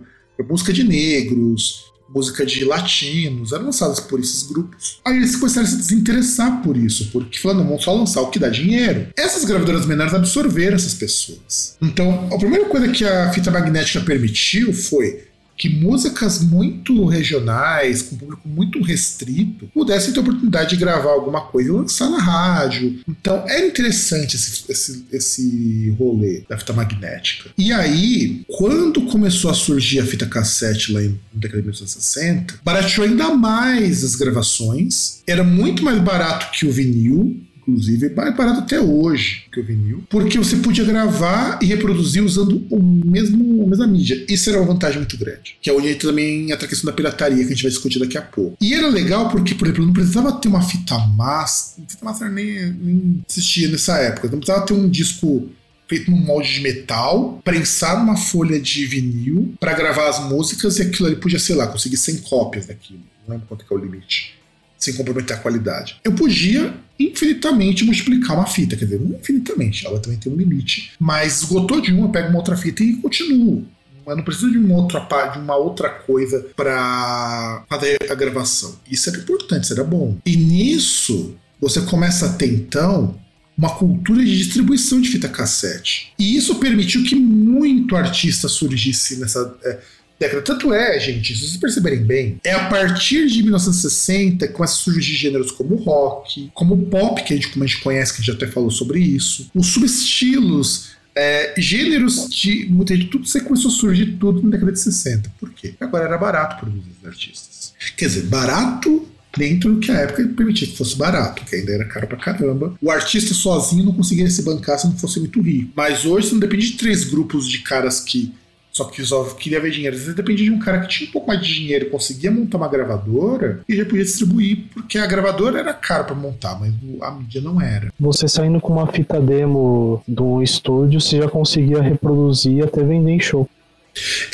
S1: música de negros, música de latinos, eram lançadas por esses grupos. Aí eles começaram a se desinteressar por isso, porque falando, vamos só lançar o que dá dinheiro. Essas gravadoras menores absorveram essas pessoas. Então, a primeira coisa que a fita magnética permitiu foi que músicas muito regionais, com público muito restrito, pudessem ter oportunidade de gravar alguma coisa e lançar na rádio. Então era interessante esse, esse, esse rolê da fita magnética. E aí, quando começou a surgir a fita cassete lá em década de 1960, barateou ainda mais as gravações, era muito mais barato que o vinil, inclusive, é barato até hoje que o vinil, porque você podia gravar e reproduzir usando o mesmo, a mesma mídia. Isso era uma vantagem muito grande. Que é onde entra também a questão da pirataria, que a gente vai discutir daqui a pouco. E era legal porque, por exemplo, não precisava ter uma fita master, fita master nem, nem existia nessa época, não precisava ter um disco feito num molde de metal, prensar numa folha de vinil para gravar as músicas e aquilo ali podia, sei lá, conseguir 100 cópias daquilo. Não lembro quanto que é o limite sem comprometer a qualidade. Eu podia infinitamente multiplicar uma fita, quer dizer, infinitamente, ela também tem um limite, mas esgotou de uma, eu pego uma outra fita e continuo. Eu não preciso de uma outra, de uma outra coisa para fazer a gravação. Isso era importante, isso era bom. E nisso, você começa a ter então uma cultura de distribuição de fita cassete. E isso permitiu que muito artista surgisse nessa. É, década. Tanto é, gente, se vocês perceberem bem, é a partir de 1960 que começa a surgir gêneros como rock, como pop, que a gente, como a gente conhece, que a gente até falou sobre isso, os subestilos é, gêneros de muita gente, tudo você começou a surgir tudo na década de 60. Por quê? Agora era barato produzir os artistas. Quer dizer, barato dentro do que a época permitia que fosse barato, que ainda era caro pra caramba. O artista sozinho não conseguiria se bancar se não fosse muito rico. Mas hoje você não depende de três grupos de caras que só que só queria ver dinheiro. Você dependia de um cara que tinha um pouco mais de dinheiro, conseguia montar uma gravadora e já podia distribuir, porque a gravadora era cara para montar, mas a mídia não era.
S2: Você saindo com uma fita demo de um estúdio, você já conseguia reproduzir até vender em show.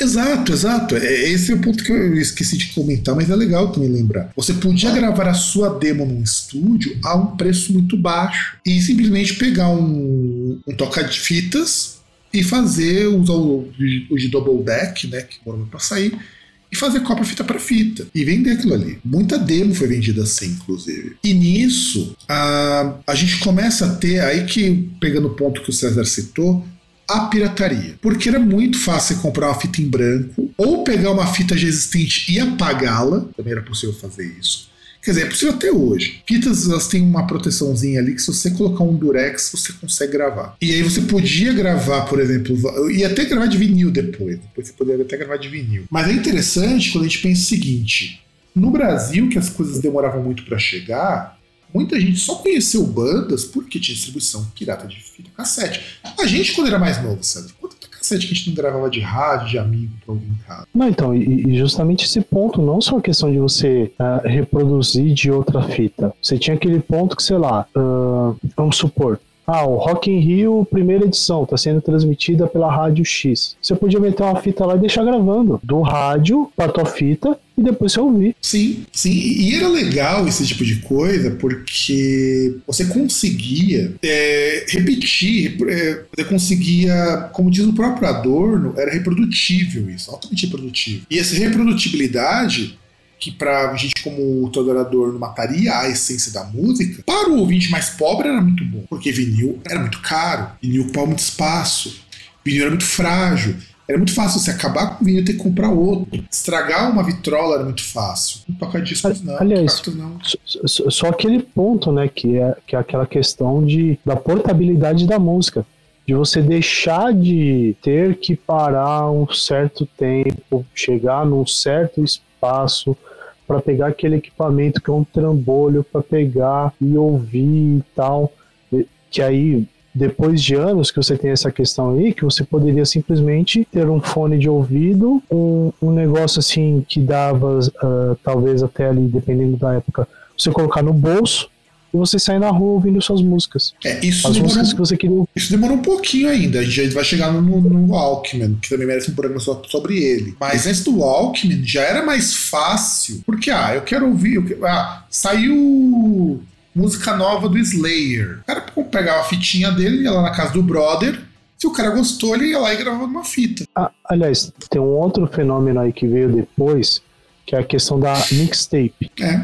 S1: Exato, exato. É, esse é o ponto que eu esqueci de comentar, mas é legal também lembrar. Você podia gravar a sua demo num estúdio a um preço muito baixo e simplesmente pegar um, um toca de fitas e fazer, usar o, o de double deck, né, que demorou para sair, e fazer cópia fita para fita e vender aquilo ali. Muita demo foi vendida assim, inclusive. E nisso, a, a gente começa a ter, aí que, pegando o ponto que o César citou, a pirataria. Porque era muito fácil comprar uma fita em branco, ou pegar uma fita já existente e apagá-la, também era possível fazer isso Quer dizer, é possível até hoje. Fitas elas têm uma proteçãozinha ali que se você colocar um durex, você consegue gravar. E aí você podia gravar, por exemplo, e até gravar de vinil depois. Depois você poderia até gravar de vinil. Mas é interessante quando a gente pensa o seguinte: no Brasil, que as coisas demoravam muito para chegar, muita gente só conheceu bandas porque tinha distribuição pirata de fita cassete. A gente, quando era mais novo, sabe? Que a gente não gravava de rádio, de amigo pra ouvir em casa.
S2: Não, então, e, e justamente esse ponto, não só a questão de você uh, reproduzir de outra fita. Você tinha aquele ponto que, sei lá, uh, vamos supor, ah, o Rock in Rio, primeira edição, está sendo transmitida pela Rádio X. Você podia meter uma fita lá e deixar gravando. Do rádio para tua fita e depois você ouvir.
S1: Sim, sim. E era legal esse tipo de coisa porque você conseguia é, repetir, é, você conseguia, como diz o próprio Adorno, era reprodutível isso, altamente reprodutivo. E essa reprodutibilidade que pra gente como tolerador não mataria a essência da música, para o ouvinte mais pobre era muito bom, porque vinil era muito caro, vinil ocupava muito espaço, vinil era muito frágil, era muito fácil você acabar com o vinil e ter que comprar outro. Estragar uma vitrola era muito fácil. Não tocar discos não.
S2: Aliás, não. Só, só, aquele ponto, né, que é, que é aquela questão de, da portabilidade da música. De você deixar de ter que parar um certo tempo, chegar num certo espaço, para pegar aquele equipamento que é um trambolho para pegar e ouvir e tal. Que aí, depois de anos que você tem essa questão aí, que você poderia simplesmente ter um fone de ouvido, um, um negócio assim que dava, uh, talvez até ali, dependendo da época, você colocar no bolso e você sai na rua ouvindo suas músicas.
S1: É, isso As demorou, músicas que você queria Isso demorou um pouquinho ainda. A gente vai chegar no, no Walkman, que também merece um programa só sobre ele. Mas antes do Walkman já era mais fácil, porque, ah, eu quero ouvir. Eu quero, ah, saiu música nova do Slayer. O cara pegava a fitinha dele, ia lá na casa do brother. Se o cara gostou, ele ia lá e gravava uma fita.
S2: Ah, aliás, tem um outro fenômeno aí que veio depois, que é a questão da mixtape.
S1: É.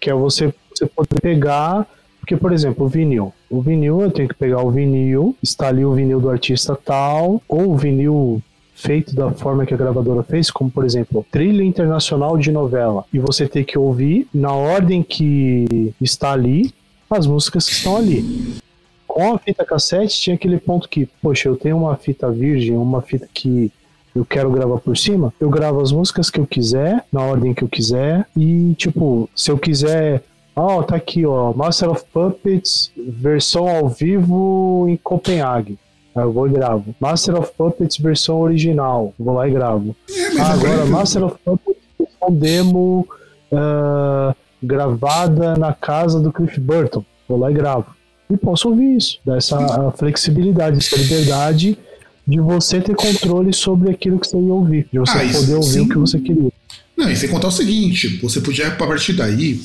S2: Que é você você poder pegar. Porque, por exemplo, o vinil. O vinil, eu tenho que pegar o vinil, está ali o vinil do artista tal, ou o vinil feito da forma que a gravadora fez, como por exemplo, trilha internacional de novela, e você ter que ouvir na ordem que está ali as músicas que estão ali. Com a fita cassete tinha aquele ponto que, poxa, eu tenho uma fita virgem, uma fita que eu quero gravar por cima, eu gravo as músicas que eu quiser, na ordem que eu quiser, e tipo, se eu quiser Ó, oh, tá aqui, ó. Master of Puppets, versão ao vivo em Copenhague. Aí eu vou e gravo. Master of Puppets, versão original. Vou lá e gravo. É, ah, agora, Master of Puppets, versão demo uh, gravada na casa do Cliff Burton. Vou lá e gravo. E posso ouvir isso. Dá essa flexibilidade, essa liberdade de você ter controle sobre aquilo que você ia ouvir. De você ah, poder ouvir sim. o que você queria.
S1: Não, e sem contar o seguinte, você podia, a partir daí,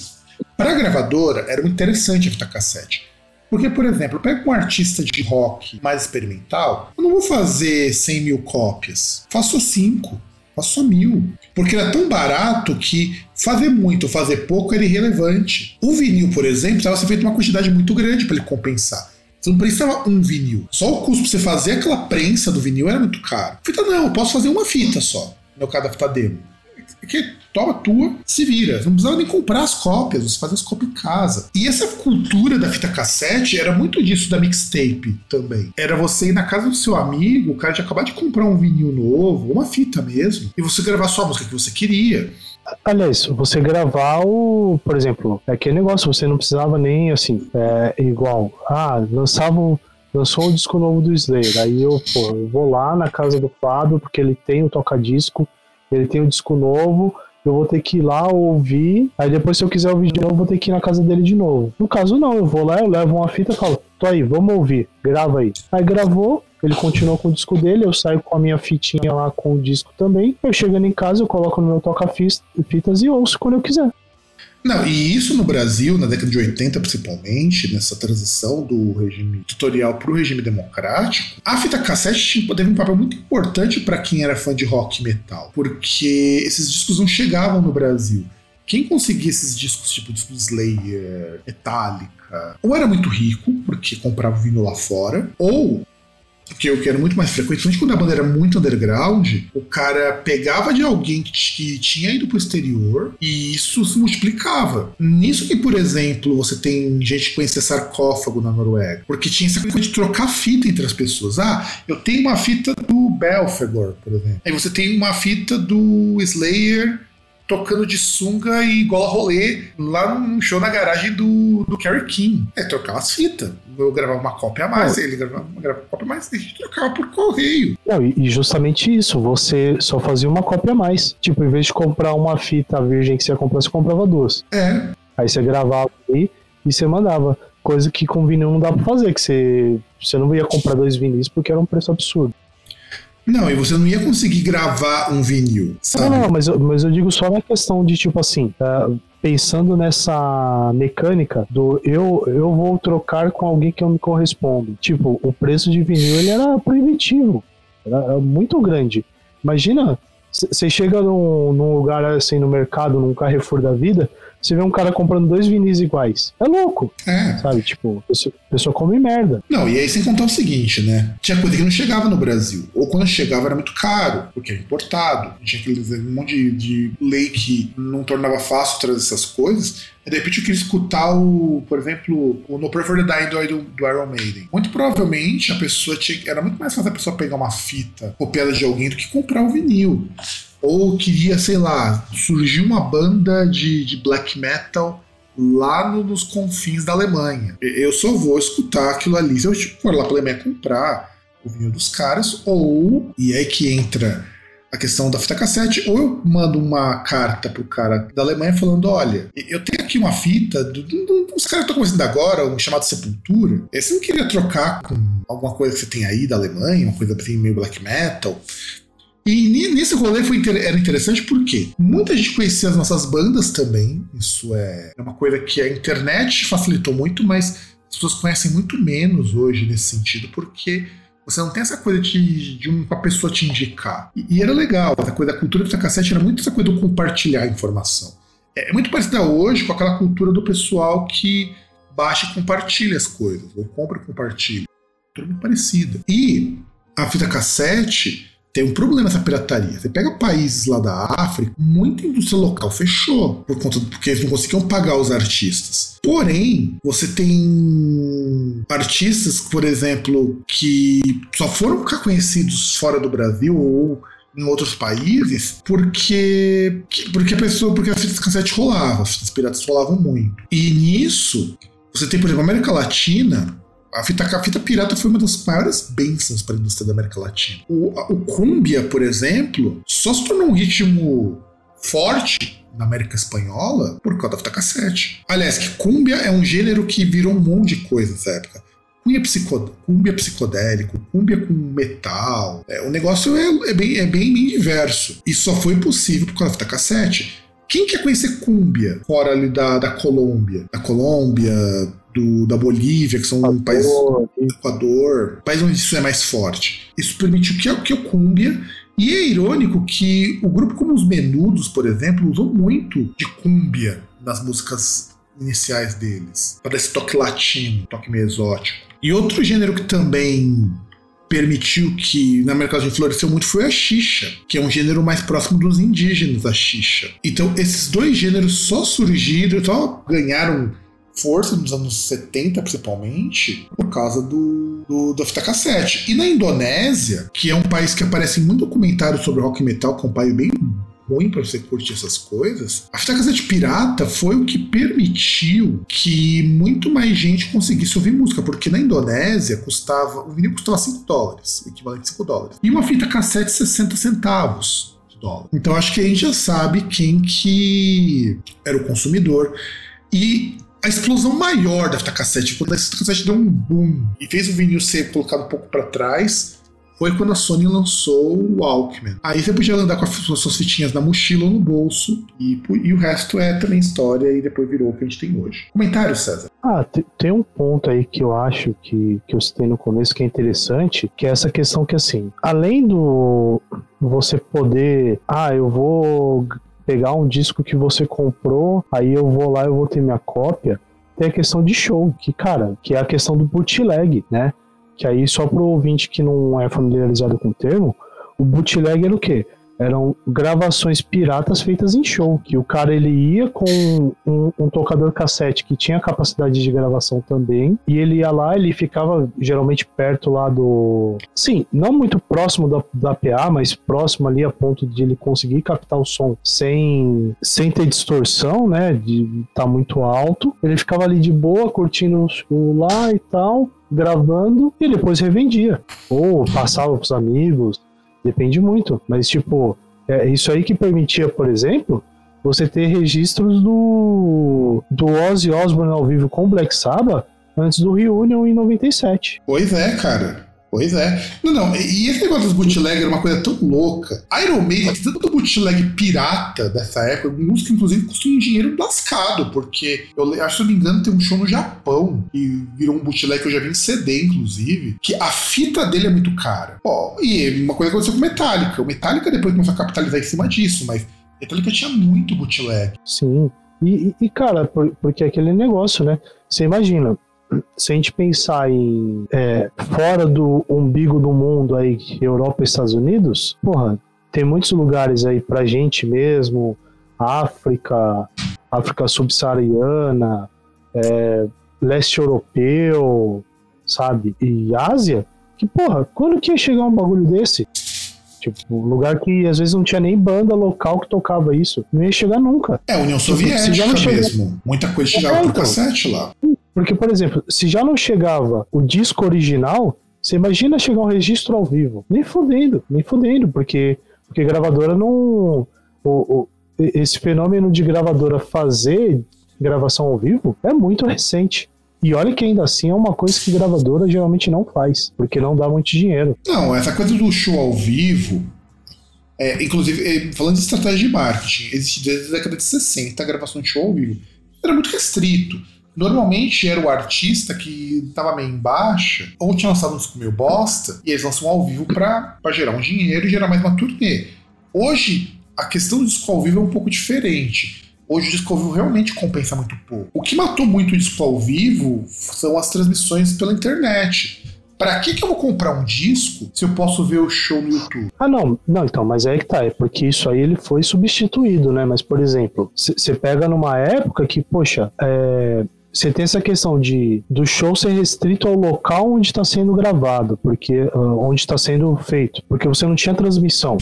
S1: para a gravadora, era interessante a fita cassete. Porque, por exemplo, eu pego um artista de rock mais experimental, eu não vou fazer 100 mil cópias. Faço 5, faço mil. Porque era tão barato que fazer muito ou fazer pouco era irrelevante. O vinil, por exemplo, precisava ser feito uma quantidade muito grande para ele compensar. Você não precisava um vinil. Só o custo para você fazer aquela prensa do vinil era muito caro. Fita não, eu posso fazer uma fita só, no caso da fita demo. Que toma tua, se vira. Não precisava nem comprar as cópias, você fazia as cópias em casa. E essa cultura da fita cassete era muito disso da mixtape também. Era você ir na casa do seu amigo, o cara de acabar de comprar um vinil novo, uma fita mesmo, e você gravar só a música que você queria.
S2: Aliás, você gravar o, por exemplo, é aquele negócio, você não precisava nem assim, é igual, ah, lançava lançou o disco novo do Slayer, aí eu, pô, eu vou lá na casa do Fábio, porque ele tem o toca-disco, ele tem um disco novo, eu vou ter que ir lá ouvir, aí depois se eu quiser ouvir de novo, vou ter que ir na casa dele de novo. No caso não, eu vou lá, eu levo uma fita e falo, tô aí, vamos ouvir, grava aí. Aí gravou, ele continuou com o disco dele, eu saio com a minha fitinha lá com o disco também, eu chegando em casa, eu coloco no meu toca-fitas e ouço quando eu quiser.
S1: Não, e isso no Brasil, na década de 80 principalmente, nessa transição do regime tutorial para o regime democrático, a fita cassete teve um papel muito importante para quem era fã de rock e metal, porque esses discos não chegavam no Brasil. Quem conseguia esses discos, tipo disco Slayer, Metallica, ou era muito rico, porque comprava vinho lá fora, ou que eu quero muito mais frequentemente quando a banda era muito underground, o cara pegava de alguém que, que tinha ido pro exterior e isso se multiplicava. Nisso que, por exemplo, você tem gente que conhecia sarcófago na Noruega, porque tinha essa coisa de trocar fita entre as pessoas. Ah, eu tenho uma fita do Belfegor, por exemplo. Aí você tem uma fita do Slayer tocando de sunga e gola rolê lá num show na garagem do, do Kerry King. É, trocar as fitas. Eu gravava uma cópia a mais, ele gravava uma, gravava uma cópia a mais, a gente trocava por correio.
S2: Não, e justamente isso, você só fazia uma cópia a mais. Tipo, em vez de comprar uma fita virgem que você ia comprar, você comprava duas.
S1: É.
S2: Aí você gravava aí e você mandava. Coisa que com vinil não dá pra fazer, que você, você não ia comprar dois vinis porque era um preço absurdo.
S1: Não, e você não ia conseguir gravar um vinil, sabe?
S2: Não, não, mas, eu, mas eu digo só na questão de, tipo assim, uh, pensando nessa mecânica do eu, eu vou trocar com alguém que eu me correspondo. Tipo, o preço de vinil ele era proibitivo, era muito grande. Imagina, você chega num, num lugar assim no mercado, num Carrefour da vida, você vê um cara comprando dois vinis iguais. É louco. É. Sabe? Tipo, a pessoa, come merda.
S1: Não, e aí sem contar o seguinte, né? Tinha coisa que não chegava no Brasil. Ou quando chegava era muito caro, porque era importado. Tinha aquele um monte de, de lei que não tornava fácil trazer essas coisas. E de repente eu queria escutar o, por exemplo, o No Pray for the Dying do, do Iron Maiden. Muito provavelmente a pessoa tinha. Era muito mais fácil a pessoa pegar uma fita copiada de alguém do que comprar o vinil ou queria, sei lá, surgir uma banda de, de black metal lá no, nos confins da Alemanha. Eu só vou escutar aquilo ali se eu tipo, for lá pra Alemanha comprar o vinho dos caras, ou, e aí que entra a questão da fita cassete, ou eu mando uma carta pro cara da Alemanha falando: olha, eu tenho aqui uma fita do, do, do, dos caras estão começando agora, um chamado Sepultura. Você não queria trocar com alguma coisa que você tem aí da Alemanha, uma coisa assim meio black metal? E nesse rolê foi era interessante porque muita gente conhecia as nossas bandas também. Isso é, é uma coisa que a internet facilitou muito, mas as pessoas conhecem muito menos hoje nesse sentido, porque você não tem essa coisa de, de uma pessoa te indicar. E, e era legal, a coisa da cultura do cassete era muito essa coisa do compartilhar informação. É, é muito parecida hoje com aquela cultura do pessoal que baixa e compartilha as coisas, ou compra e compartilha. Tudo muito parecida. E a fita cassete tem um problema essa pirataria. Você pega países lá da África, muita indústria local fechou por conta porque eles não conseguiam pagar os artistas. Porém, você tem artistas, por exemplo, que só foram ficar conhecidos fora do Brasil ou em outros países porque porque a pessoa porque as fitas cassete rolavam, as fitas piratas rolavam muito. E nisso, você tem, por exemplo, a América Latina, a fita, a fita pirata foi uma das maiores bênçãos para a indústria da América Latina. O, o cumbia, por exemplo, só se tornou um ritmo forte na América Espanhola por causa da fita cassete. Aliás, que cumbia é um gênero que virou um monte de coisa nessa época. Cumbia, psicod... cumbia psicodélico, cumbia com metal. É, o negócio é, é, bem, é bem, bem diverso. E só foi possível por causa da fita cassete. Quem quer conhecer cúmbia fora ali da, da Colômbia? Da Colômbia, do, da Bolívia, que são Equador, um país. Equador, país onde isso é mais forte. Isso permitiu que, que o cúmbia. E é irônico que o grupo como os Menudos, por exemplo, usou muito de cúmbia nas músicas iniciais deles, para esse toque latino, toque meio exótico. E outro gênero que também permitiu que na América Latina floresceu muito foi a xixa, que é um gênero mais próximo dos indígenas, a xixa. Então esses dois gêneros só surgiram, só ganharam força nos anos 70, principalmente, por causa do, do, da fita cassete. E na Indonésia, que é um país que aparece em muito documentário sobre rock metal, que é um país bem ruim para você curtir essas coisas, a fita cassete pirata foi o que permitiu que muito mais gente conseguisse ouvir música, porque na Indonésia custava, o vinil custava 5 dólares, o equivalente a 5 dólares, e uma fita cassete 60 centavos. de dólar. Então acho que a gente já sabe quem que era o consumidor. E a explosão maior da fita cassete, quando a fita cassete deu um boom e fez o vinil ser colocado um pouco para trás, foi quando a Sony lançou o Walkman. Aí você podia andar com as suas fitinhas na mochila ou no bolso, e, e o resto é também história e depois virou o que a gente tem hoje. Comentário, César?
S2: Ah, tem um ponto aí que eu acho que, que eu citei no começo que é interessante, que é essa questão que, assim, além do você poder, ah, eu vou pegar um disco que você comprou, aí eu vou lá e vou ter minha cópia. Tem a questão de show, que, cara, que é a questão do bootleg, né? Que aí, só pro ouvinte que não é familiarizado com o termo, o bootleg era o quê? Eram gravações piratas feitas em show, que o cara ele ia com um, um, tocador cassete que tinha capacidade de gravação também, e ele ia lá, ele ficava geralmente perto lá do... Sim, não muito próximo da, da PA, mas próximo ali a ponto de ele conseguir captar o som sem, sem ter distorção, né, de estar tá muito alto. Ele ficava ali de boa, curtindo o lá e tal, gravando, e depois revendia. Ou passava pros amigos, Depende muito. Mas, tipo, é isso aí que permitia, por exemplo, você ter registros do, do Ozzy Osbourne ao vivo com Black Sabbath antes do Reunion em 97.
S1: Pois é, cara. Pois é. Não, não, e esse negócio dos bootleg era uma coisa tão louca. Iron Maiden, tanto bootleg pirata dessa época, música inclusive custa um dinheiro lascado, porque eu acho, se eu não me engano, tem um show no Japão e virou um bootleg que eu já vi em CD, inclusive, que a fita dele é muito cara. Ó, e uma coisa aconteceu com Metallica. O Metallica depois começou a capitalizar em cima disso, mas Metallica tinha muito bootleg.
S2: Sim. E, e cara, porque é aquele negócio, né? Você imagina, se a gente pensar em é, fora do umbigo do mundo aí, Europa e Estados Unidos, porra, tem muitos lugares aí pra gente mesmo, África, África subsaariana, é, leste europeu, sabe? E Ásia, que porra, quando que ia chegar um bagulho desse? Tipo, um lugar que às vezes não tinha nem banda local que tocava isso. Não ia chegar nunca.
S1: É, União tipo, Soviética mesmo. Muita coisa chegava é, por então. cassete lá.
S2: Porque, por exemplo, se já não chegava o disco original, você imagina chegar um registro ao vivo. Nem fudendo, nem fudendo, porque, porque gravadora não. O, o, esse fenômeno de gravadora fazer gravação ao vivo é muito recente. E olha que ainda assim é uma coisa que gravadora geralmente não faz, porque não dá muito dinheiro.
S1: Não, essa coisa do show ao vivo, é, inclusive, é, falando de estratégia de marketing, existe desde a década de 60 a gravação de show ao vivo. Era muito restrito. Normalmente era o artista que estava meio em baixa, ou tinha lançado um disco meio bosta, e eles lançam ao vivo para gerar um dinheiro e gerar mais uma turnê. Hoje, a questão do disco ao vivo é um pouco diferente. Hoje o disco ao vivo realmente compensa muito pouco. O que matou muito o disco ao vivo são as transmissões pela internet. Pra que, que eu vou comprar um disco se eu posso ver o show no YouTube?
S2: Ah, não, não, então, mas é que tá, é porque isso aí ele foi substituído, né? Mas, por exemplo, você pega numa época que, poxa, é, você tem essa questão de do show ser restrito ao local onde está sendo gravado, porque uh, onde está sendo feito, porque você não tinha transmissão.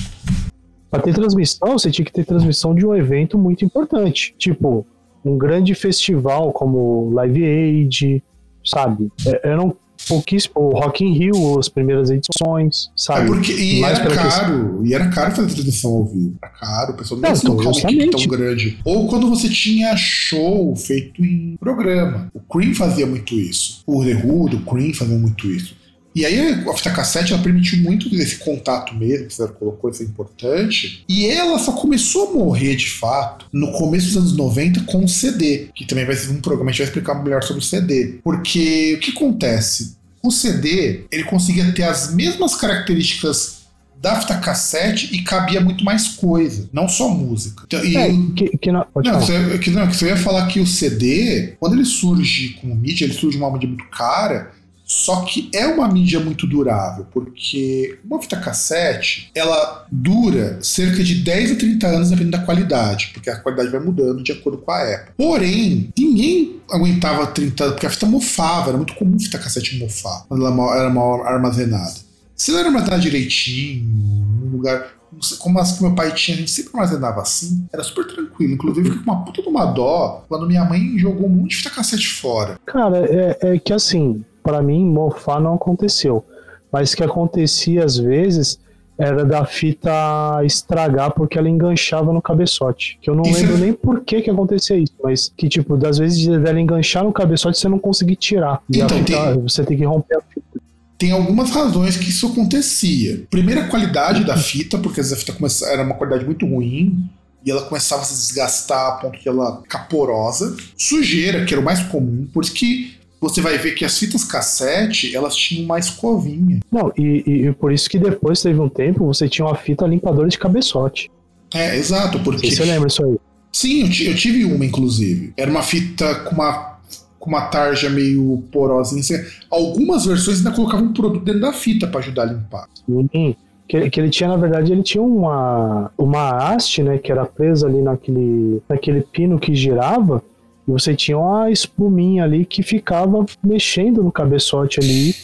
S2: Para ter transmissão, você tinha que ter transmissão de um evento muito importante, tipo um grande festival como Live Aid, sabe? É, eram pouquíssimo. O Rock in Rio, as primeiras edições, sabe?
S1: É porque, e Mais era caro, e era caro fazer transmissão ao vivo. Era caro, o pessoal não, não então, uma equipe tão grande. Ou quando você tinha show feito em programa. O Cream fazia muito isso. O The Who, o Cream fazia muito isso. E aí a fita cassete ela permitiu muito desse contato mesmo, que você colocou, isso é importante. E ela só começou a morrer de fato no começo dos anos 90 com o CD, que também vai ser um programa, a gente vai explicar melhor sobre o CD. Porque o que acontece? O CD, ele conseguia ter as mesmas características da fita cassete e cabia muito mais coisa, não só música.
S2: Então, e, é, que, que não,
S1: não, você, que, não, que você ia falar que o CD, quando ele surge como mídia, ele surge de uma mídia muito cara, só que é uma mídia muito durável, porque uma fita cassete, ela dura cerca de 10 a 30 anos dependendo da qualidade, porque a qualidade vai mudando de acordo com a época. Porém, ninguém aguentava 30 anos, porque a fita mofava, era muito comum fita cassete mofar, quando ela era mal armazenada. Se ela era armazenada direitinho, num lugar como as que meu pai tinha, a gente sempre armazenava assim, era super tranquilo. Inclusive, fiquei com uma puta de uma dó quando minha mãe jogou um monte de fita cassete fora.
S2: Cara, é, é que assim, para mim, mofar não aconteceu. Mas que acontecia às vezes era da fita estragar porque ela enganchava no cabeçote. Que eu não lembro nem por que que acontecia isso, mas que tipo, das vezes dela enganchar no cabeçote você não conseguir tirar. E então, fita, tem... você tem que romper a fita.
S1: Tem algumas razões que isso acontecia. Primeira, a qualidade da fita, porque a fita era uma qualidade muito ruim e ela começava a se desgastar a ponto que ela ficar porosa. Sujeira, que era o mais comum, por isso que você vai ver que as fitas cassete, elas tinham mais covinha.
S2: Não, e, e, e por isso que depois teve um tempo, você tinha uma fita limpadora de cabeçote.
S1: É, exato, porque...
S2: Você lembra isso aí?
S1: Sim, eu, eu tive uma, inclusive. Era uma fita com uma com uma tarja meio porosinha. Algumas versões ainda colocavam um produto dentro da fita para ajudar a limpar.
S2: Sim. Que, que, ele tinha, na verdade, ele tinha uma, uma haste, né, que era presa ali naquele, naquele pino que girava, e você tinha uma espuminha ali que ficava mexendo no cabeçote ali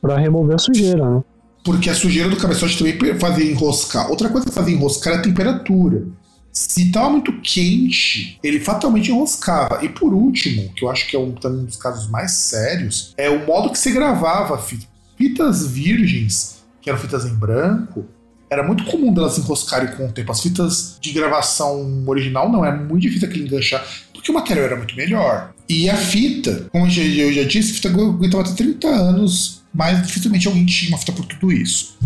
S2: para remover a sujeira, né?
S1: Porque a sujeira do cabeçote também fazia enroscar. Outra coisa que fazia enroscar é a temperatura. Se estava muito quente, ele fatalmente enroscava. E por último, que eu acho que é um, um dos casos mais sérios, é o modo que você gravava fitas virgens, que eram fitas em branco, era muito comum delas enroscarem com o tempo. As fitas de gravação original não, é muito difícil aquele enganchar porque o material era muito melhor. E a fita, como eu já, disse, a fita aguentava até 30 anos, mas dificilmente alguém tinha uma fita por tudo isso.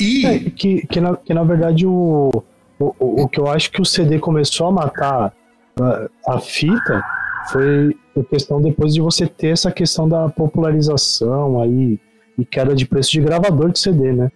S2: E... É, que, que, na, que na verdade o, o, o que eu acho que o CD começou a matar a, a fita foi a questão depois de você ter essa questão da popularização aí e queda de preço de gravador de CD, né?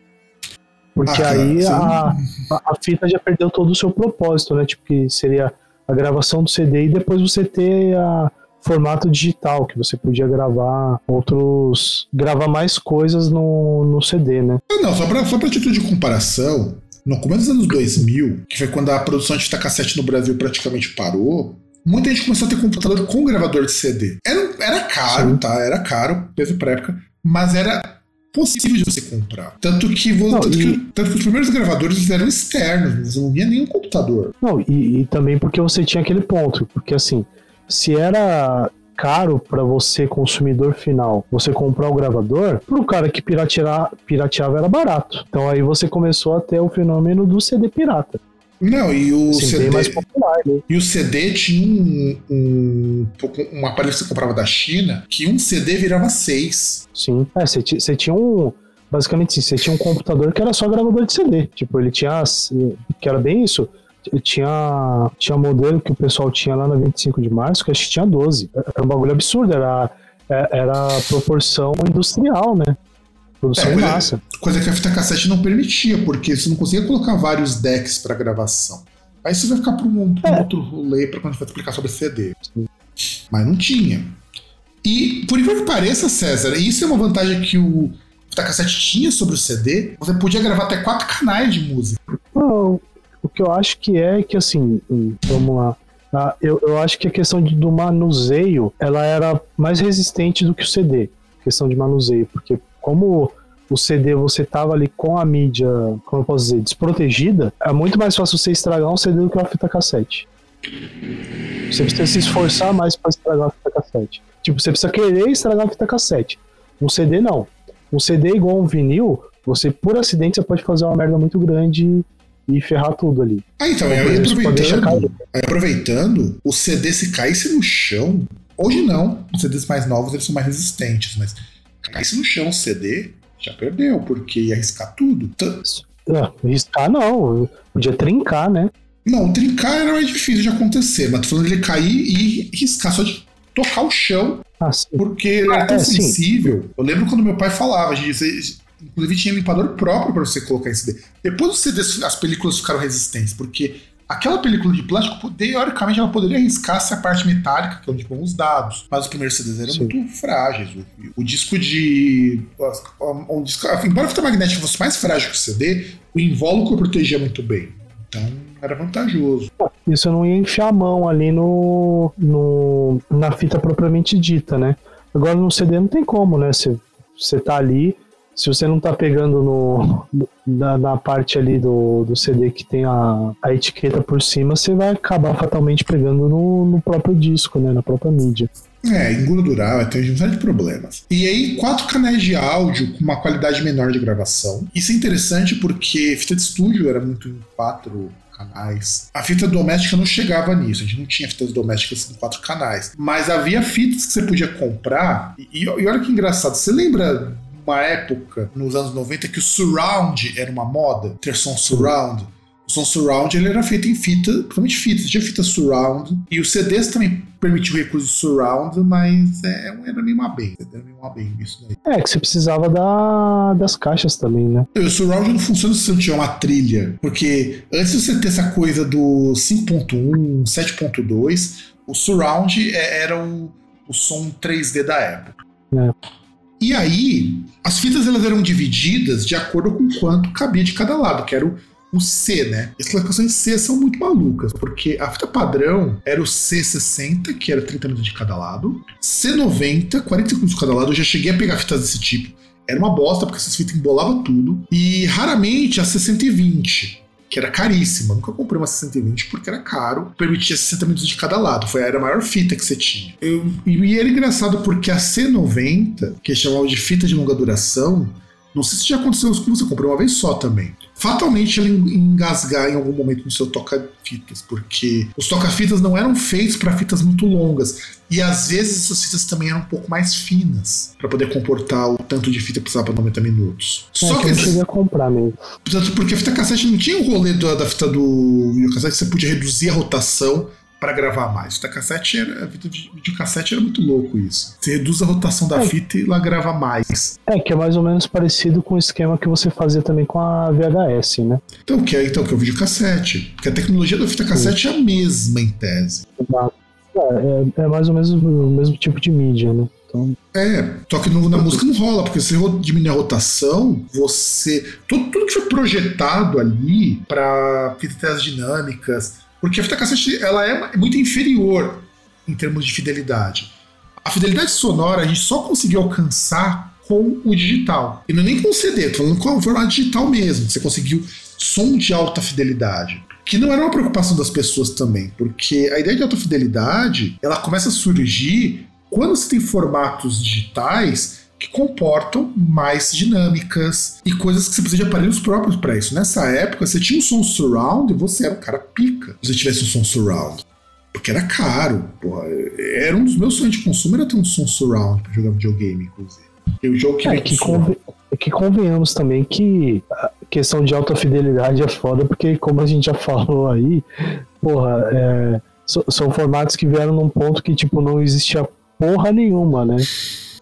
S2: Porque ah, aí a, a, fita já perdeu todo o seu propósito, né? Tipo, que seria a gravação do CD e depois você ter a formato digital, que você podia gravar outros. gravar mais coisas no, no CD, né?
S1: Ah, não, só pra, só pra título de comparação, no começo dos anos 2000, que foi quando a produção de fita cassete no Brasil praticamente parou, muita gente começou a ter computador com gravador de CD. Era, era caro, Sim. tá? Era caro, peso pra época, mas era possível de você comprar. Tanto que, vou, não, tanto, e... que tanto, que, os primeiros gravadores eram externos, você não via nenhum computador.
S2: Não, e, e também porque você tinha aquele ponto, porque assim, se era caro para você, consumidor final, você comprar o gravador, para o cara que piratear, pirateava era barato. Então aí você começou a ter o fenômeno do CD pirata.
S1: Não, e o Sim, CD. Mais popular, né? E o CD tinha um, um, um aparelho que você comprava da China que um CD virava seis.
S2: Sim. É, você, você tinha um. Basicamente, você tinha um computador que era só gravador de CD. Tipo, ele tinha. Que era bem isso. Tinha, tinha modelo que o pessoal tinha lá na 25 de março, que acho que tinha 12. Era um bagulho absurdo, era, é, era proporção industrial, né? Produção é, coisa, massa.
S1: Coisa que a fita cassete não permitia, porque você não conseguia colocar vários decks para gravação. Aí você vai ficar para um, um é. outro rolê para quando a gente vai explicar sobre CD. Mas não tinha. E, por incrível que pareça, César, isso é uma vantagem que o, fita cassete tinha sobre o CD, você podia gravar até quatro canais de música.
S2: Não, o que eu acho que é que assim, hum, vamos lá. Ah, eu, eu acho que a questão de, do manuseio ela era mais resistente do que o CD. Questão de manuseio, porque como o CD você tava ali com a mídia, como eu posso dizer, desprotegida, é muito mais fácil você estragar um CD do que uma fita cassete. Você precisa se esforçar mais para estragar uma fita cassete. Tipo, você precisa querer estragar uma fita cassete. Um CD não. Um CD igual um vinil, você por acidente você pode fazer uma merda muito grande e ferrar tudo ali.
S1: Ah, então, aí aproveitando, aí aproveitando, o CD se caísse no chão, hoje não, os CDs mais novos eles são mais resistentes, mas caísse no chão CD, já perdeu, porque ia arriscar tudo.
S2: Ah, riscar não, podia trincar, né?
S1: Não, trincar era mais difícil de acontecer, mas tô falando ele cair e riscar só de tocar o chão,
S2: ah,
S1: porque ele era ah, tão é, sensível. Sim. Eu lembro quando meu pai falava, de inclusive tinha limpador próprio para você colocar em CD. Depois os CDs, as películas ficaram resistentes, porque aquela película de plástico, teoricamente, ela poderia arriscar se a parte metálica, que é onde vão os dados. Mas os primeiros CDs eram Sim. muito frágeis. O, o disco de. O, o disco, embora a fita magnética fosse mais frágil que o CD, o invólucro protegia muito bem. Então era vantajoso.
S2: Isso não ia enfiar a mão ali no, no, na fita propriamente dita, né? Agora no CD não tem como, né? Você tá ali, se você não tá pegando no, na, na, parte ali do, do CD que tem a, a etiqueta por cima, você vai acabar fatalmente pegando no, no próprio disco, né? Na própria mídia.
S1: É, engordurar, tem uma série de problemas. E aí, quatro canais de áudio com uma qualidade menor de gravação. Isso é interessante porque fita de estúdio era muito em quatro canais. A fita doméstica não chegava nisso, a gente não tinha fitas domésticas em quatro canais. Mas havia fitas que você podia comprar. E, e olha que engraçado, você lembra uma época, nos anos 90, que o surround era uma moda, ter som surround. O som surround ele era feito em fita, principalmente fitas, tinha fita surround. E os CDs também permitiam recurso de surround, mas é, era meio uma bem. Era meio uma bem isso daí.
S2: É, que você precisava da, das caixas também, né?
S1: O surround não funciona se você não tiver uma trilha. Porque antes de você ter essa coisa do 5.1, 7.2, o surround é, era o, o som 3D da época. É. E aí, as fitas elas eram divididas de acordo com quanto cabia de cada lado, que era o, C, né? As classificações C são muito malucas, porque a fita padrão era o C60, que era 30 minutos de cada lado, C90, 45 minutos de cada lado. Eu já cheguei a pegar fitas desse tipo. Era uma bosta, porque essas fitas embolavam tudo. E raramente a C120 que era caríssima. Nunca comprei uma 620 porque era caro, permitia 60 minutos de cada lado. Foi era a maior fita que você tinha. Eu, e era engraçado porque a C90, que chamava de fita de longa duração, não sei se já aconteceu isso com você, comprou uma vez só também fatalmente ela engasgar em algum momento no seu toca-fitas, porque os toca-fitas não eram feitos para fitas muito longas. E às vezes essas fitas também eram um pouco mais finas para poder comportar o tanto de fita que precisava para 90 minutos.
S2: É, Só que, que eu cheguei a comprar mesmo.
S1: Portanto, porque a fita cassete não tinha o rolê da, da fita do videocassete, você podia reduzir a rotação para gravar mais. Fita cassete era, a fita de videocassete era muito louco isso. Você reduz a rotação da é. fita e ela grava mais.
S2: É, que é mais ou menos parecido com o esquema que você fazia também com a VHS, né?
S1: Então, que é, então, que é o videocassete. Porque a tecnologia da fita cassete é a mesma em tese.
S2: É, é, é, mais ou menos o mesmo tipo de mídia, né? Então...
S1: É, só que no, na música não rola, porque se você diminuir a rotação, você. Tudo, tudo que foi projetado ali para fitas dinâmicas, porque a fita cassete ela é muito inferior em termos de fidelidade. A fidelidade sonora a gente só conseguiu alcançar com o digital. E não é nem com o CD, tô falando com o formato digital mesmo. Você conseguiu som de alta fidelidade. Que não era uma preocupação das pessoas também, porque a ideia de alta fidelidade ela começa a surgir quando você tem formatos digitais que comportam mais dinâmicas e coisas que você precisa de aparelhos próprios para isso. Nessa época, você tinha um som surround e você era um cara pica se você tivesse um som surround. Porque era caro. Porra. Era um dos meus sonhos de consumo era ter um som surround para jogar videogame, inclusive.
S2: Eu jogo que, é, que, conven é que convenhamos também que a questão de alta fidelidade é foda, porque como a gente já falou aí, porra, é, so, são formatos que vieram num ponto que, tipo, não existia porra nenhuma, né?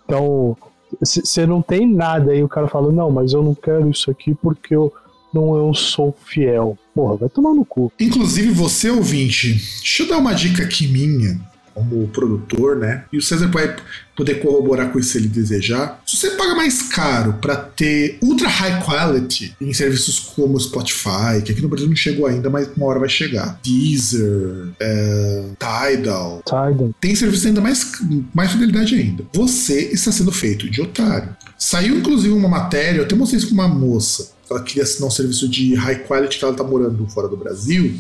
S2: Então, você não tem nada aí o cara fala, não, mas eu não quero isso aqui porque eu não eu sou fiel. Porra, vai tomar no cu.
S1: Inclusive, você ouvinte, deixa eu dar uma dica aqui minha. Como produtor, né? E o César vai poder corroborar com isso se ele desejar. Se você paga mais caro para ter ultra high quality em serviços como Spotify, que aqui no Brasil não chegou ainda, mas uma hora vai chegar. Deezer, é, Tidal.
S2: Tidal.
S1: Tem serviços ainda mais, mais fidelidade ainda. Você está sendo feito de otário. Saiu inclusive uma matéria, eu até mostrei isso com uma moça. Ela queria assinar um serviço de high quality que ela tá morando fora do Brasil.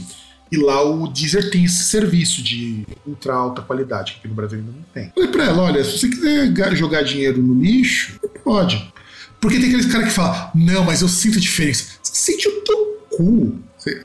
S1: E lá o Deezer tem esse serviço de ultra alta qualidade, que aqui no Brasil ainda não tem. Falei pra ela: olha, se você quiser jogar dinheiro no lixo, pode. Porque tem aqueles caras que falam: não, mas eu sinto a diferença. Você sente o teu cu. Você...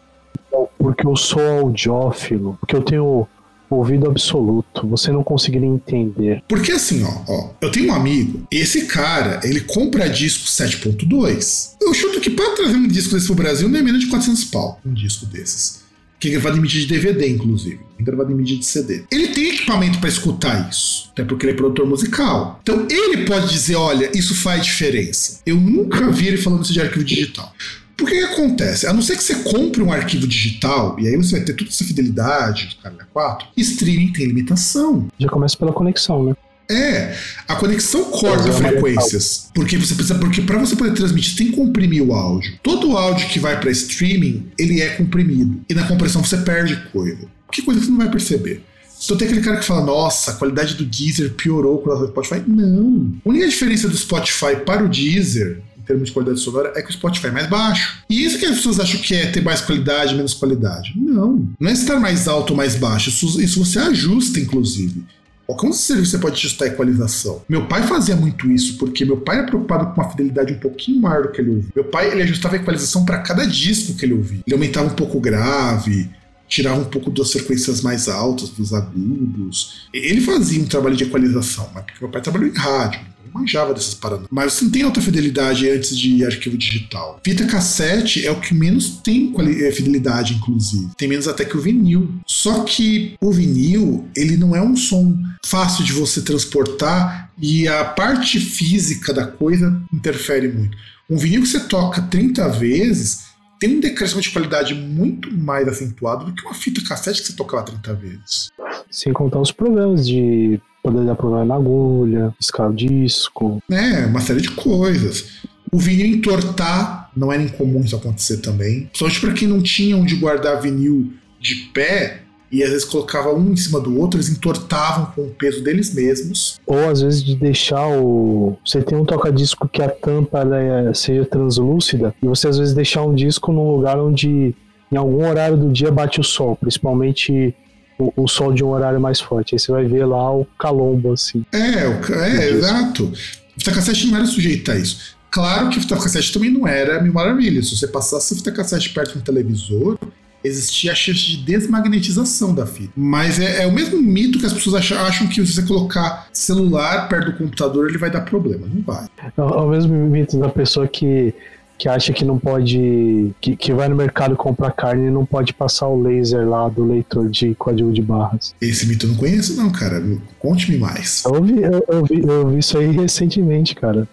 S2: Porque eu sou audiófilo, porque eu tenho ouvido absoluto, você não conseguiria entender.
S1: Porque assim, ó, ó, eu tenho um amigo, esse cara, ele compra disco 7.2. Eu chuto que para trazer um disco desse pro Brasil não é menos de 400 pau, um disco desses que é gravado em mídia de DVD, inclusive, é gravado em mídia de CD. Ele tem equipamento para escutar isso, até porque ele é produtor musical. Então ele pode dizer: olha, isso faz diferença. Eu nunca vi ele falando isso de arquivo digital. Por que, que acontece? A não ser que você compre um arquivo digital, e aí você vai ter toda essa fidelidade, cara, 4, streaming tem limitação.
S2: Já começa pela conexão, né?
S1: É, a conexão corta frequências, porque você precisa, porque para você poder transmitir, tem que comprimir o áudio. Todo o áudio que vai para streaming, ele é comprimido e na compressão você perde coisa. Que coisa que você não vai perceber. Então tem aquele cara que fala, nossa, a qualidade do Deezer piorou com o Spotify. Não. A única diferença do Spotify para o Deezer, em termos de qualidade sonora, é que o Spotify é mais baixo. E isso que as pessoas acham que é ter mais qualidade, menos qualidade. Não. Não é estar mais alto ou mais baixo. Isso, isso você ajusta, inclusive. Como você pode ajustar a equalização? Meu pai fazia muito isso, porque meu pai era preocupado com uma fidelidade um pouquinho maior do que ele ouvia. Meu pai ele ajustava a equalização para cada disco que ele ouvia. Ele aumentava um pouco o grave, tirava um pouco das frequências mais altas, dos agudos. Ele fazia um trabalho de equalização, mas porque meu pai trabalhou em rádio manjava dessas paradas. Mas você não tem alta fidelidade antes de arquivo digital. Fita cassete é o que menos tem é, fidelidade, inclusive. Tem menos até que o vinil. Só que o vinil, ele não é um som fácil de você transportar e a parte física da coisa interfere muito. Um vinil que você toca 30 vezes tem um decréscimo de qualidade muito mais acentuado do que uma fita cassete que você tocava 30 vezes.
S2: Sem contar os problemas de poder dar problema na agulha, riscar o disco.
S1: É, uma série de coisas. O vinil entortar não era incomum isso acontecer também. Só para quem não tinha onde guardar vinil de pé, e às vezes colocava um em cima do outro, eles entortavam com o peso deles mesmos.
S2: Ou às vezes de deixar o. Você tem um toca-disco que a tampa é... seja translúcida, e você às vezes deixar um disco num lugar onde em algum horário do dia bate o sol, principalmente o, o, sol de um horário mais forte. Aí você vai ver lá o calombo, assim.
S1: É, o, é exato. O fita cassete não era sujeito a isso. Claro que o fita cassete também não era mil maravilhas. Se você passasse fita cassete perto de um televisor, existia a chance de desmagnetização da fita. Mas é, é o mesmo mito que as pessoas acham, acham, que se você colocar celular perto do computador, ele vai dar problema. Não vai.
S2: É o mesmo mito da pessoa que que acha que não pode. Que, que vai no mercado comprar carne e não pode passar o laser lá do leitor de código de barras.
S1: Esse mito eu não conheço, não, cara. Conte-me mais.
S2: Eu vi, eu, eu, vi, eu vi isso aí recentemente, cara.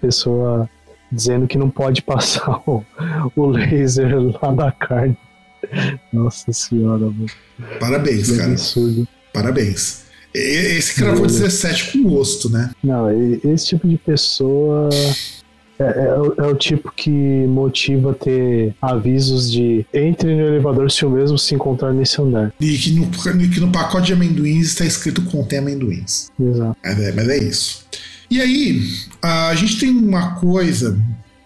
S2: Pessoa dizendo que não pode passar o, o laser lá da carne. Nossa senhora, mano.
S1: Parabéns, que cara. Absurdo. Parabéns. Esse cravou 17 com gosto, né?
S2: Não, esse tipo de pessoa é, é, é, o tipo que motiva ter avisos de entre no elevador se o mesmo se encontrar nesse andar.
S1: E que no, que no pacote de amendoins está escrito contém amendoins.
S2: Exato.
S1: É, mas é isso. E aí, a gente tem uma coisa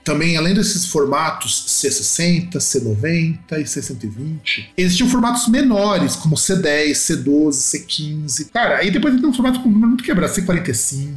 S1: também, além desses formatos C60, C90 e C120, existiam formatos menores, como C10, C12, C15. Cara, aí depois tem um formato com número muito quebrado, C45.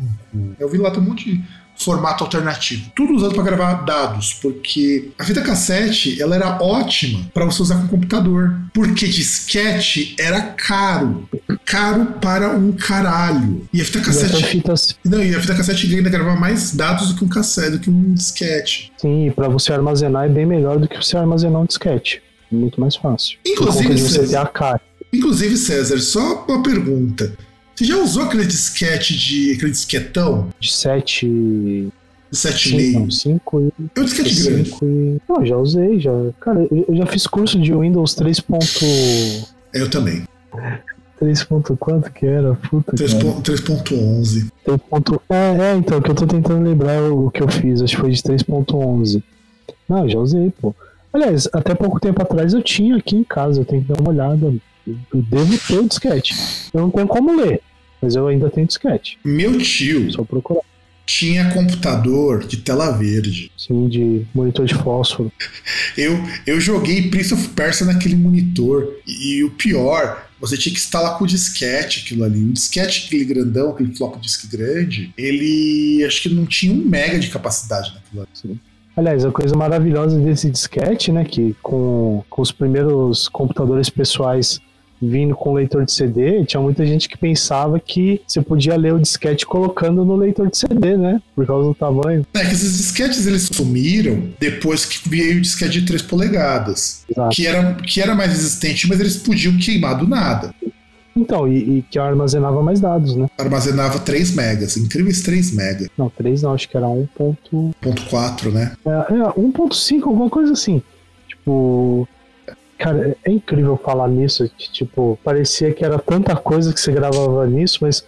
S1: Eu vi lá tem um monte de formato alternativo. Tudo usado para gravar dados, porque a fita cassete ela era ótima para você usar com computador, porque disquete era caro, caro para um caralho. E a fita cassete não, e a fita cassete ainda gravava mais dados do que um cassete, do que um disquete.
S2: Sim, para você armazenar é bem melhor do que você armazenar um disquete. Muito mais fácil.
S1: Inclusive,
S2: você ter a cara.
S1: Inclusive, César, só uma pergunta. Você já usou aquele disquete de. aquele disquetão?
S2: De 7.
S1: De 7,5?
S2: 5 e.
S1: É um disquete cinco grande.
S2: E... Não, já usei, já. Cara, eu já fiz curso de Windows 3.
S1: Eu também.
S2: 3. ponto quanto que era? Puta,
S1: 3.11.
S2: É, é, então, que eu tô tentando lembrar o que eu fiz, acho que foi de 3.11. Não, já usei, pô. Aliás, até pouco tempo atrás eu tinha aqui em casa, eu tenho que dar uma olhada. Eu devo ter o disquete. Eu não tenho como ler, mas eu ainda tenho disquete.
S1: Meu tio.
S2: Só procurar.
S1: Tinha computador de tela verde.
S2: Sim, de monitor de fósforo.
S1: eu, eu joguei Prince of Persia naquele monitor. E, e o pior, você tinha que instalar com o disquete aquilo ali. Um disquete, aquele grandão, aquele flop disc grande, ele acho que não tinha um mega de capacidade naquilo ali.
S2: Aliás, a coisa maravilhosa desse disquete, né, que com, com os primeiros computadores pessoais vindo com leitor de CD, tinha muita gente que pensava que você podia ler o disquete colocando no leitor de CD, né? Por causa do tamanho.
S1: É que esses disquetes eles sumiram depois que veio o disquete de 3 polegadas. Que era, que era mais resistente, mas eles podiam queimar do nada.
S2: Então, e, e, que armazenava mais dados, né?
S1: Armazenava 3 megas, incríveis 3 megas.
S2: Não, 3 não, acho que era
S1: 1.4, né?
S2: É, é 1.5, alguma coisa assim. Tipo, Cara, é incrível falar nisso, que, tipo, parecia que era tanta coisa que você gravava nisso, mas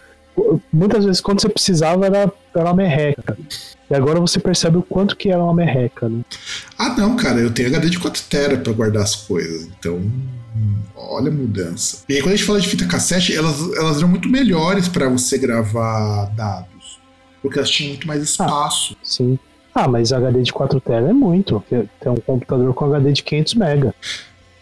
S2: muitas vezes quando você precisava era, era uma merreca. E agora você percebe o quanto que era uma merreca, né?
S1: Ah, não, cara, eu tenho HD de 4 tera para guardar as coisas, então olha a mudança. E aí quando a gente fala de fita cassete, elas, elas eram muito melhores para você gravar dados, porque elas tinham muito mais ah, espaço.
S2: Ah, sim. Ah, mas HD de 4 tera é muito. Tem um computador com HD de 500 mega.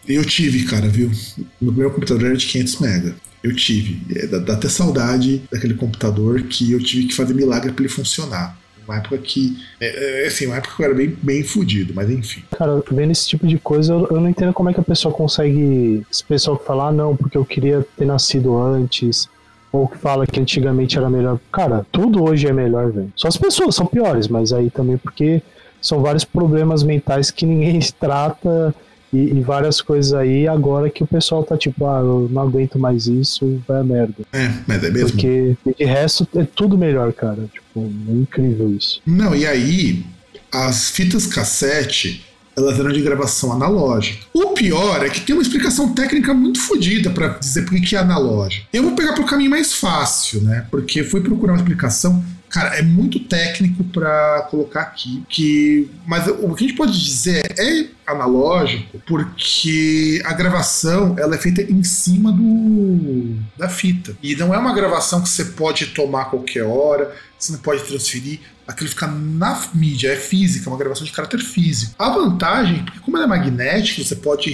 S1: Eu tive, cara, viu? No meu computador era de 500 mega. Eu tive. É, dá, dá, até saudade daquele computador que eu tive que fazer milagre para ele funcionar. Uma época que. É, é, assim, uma época que eu era bem, bem fudido, mas enfim.
S2: Cara, vendo esse tipo de coisa, eu, eu não entendo como é que a pessoa consegue. Esse pessoal que fala, ah, não, porque eu queria ter nascido antes. Ou que fala que antigamente era melhor. Cara, tudo hoje é melhor, velho. Só as pessoas são piores, mas aí também porque são vários problemas mentais que ninguém trata e, e, várias coisas aí, agora que o pessoal tá tipo, ah, eu não aguento mais isso, vai a merda.
S1: É, mas é mesmo.
S2: Porque de resto é tudo melhor, cara. Tipo, é incrível isso.
S1: Não, e aí, as fitas cassete, elas eram de gravação analógica. O pior é que tem uma explicação técnica muito fodida para dizer por que é analógico. Eu vou pegar pro caminho mais fácil, né? Porque fui procurar uma explicação Cara, é muito técnico para colocar aqui, que mas o que a gente pode dizer é analógico, porque a gravação ela é feita em cima do da fita. E não é uma gravação que você pode tomar a qualquer hora, você não pode transferir aquilo fica na mídia, é física, é uma gravação de caráter físico. A vantagem, porque como ela é magnética, você pode,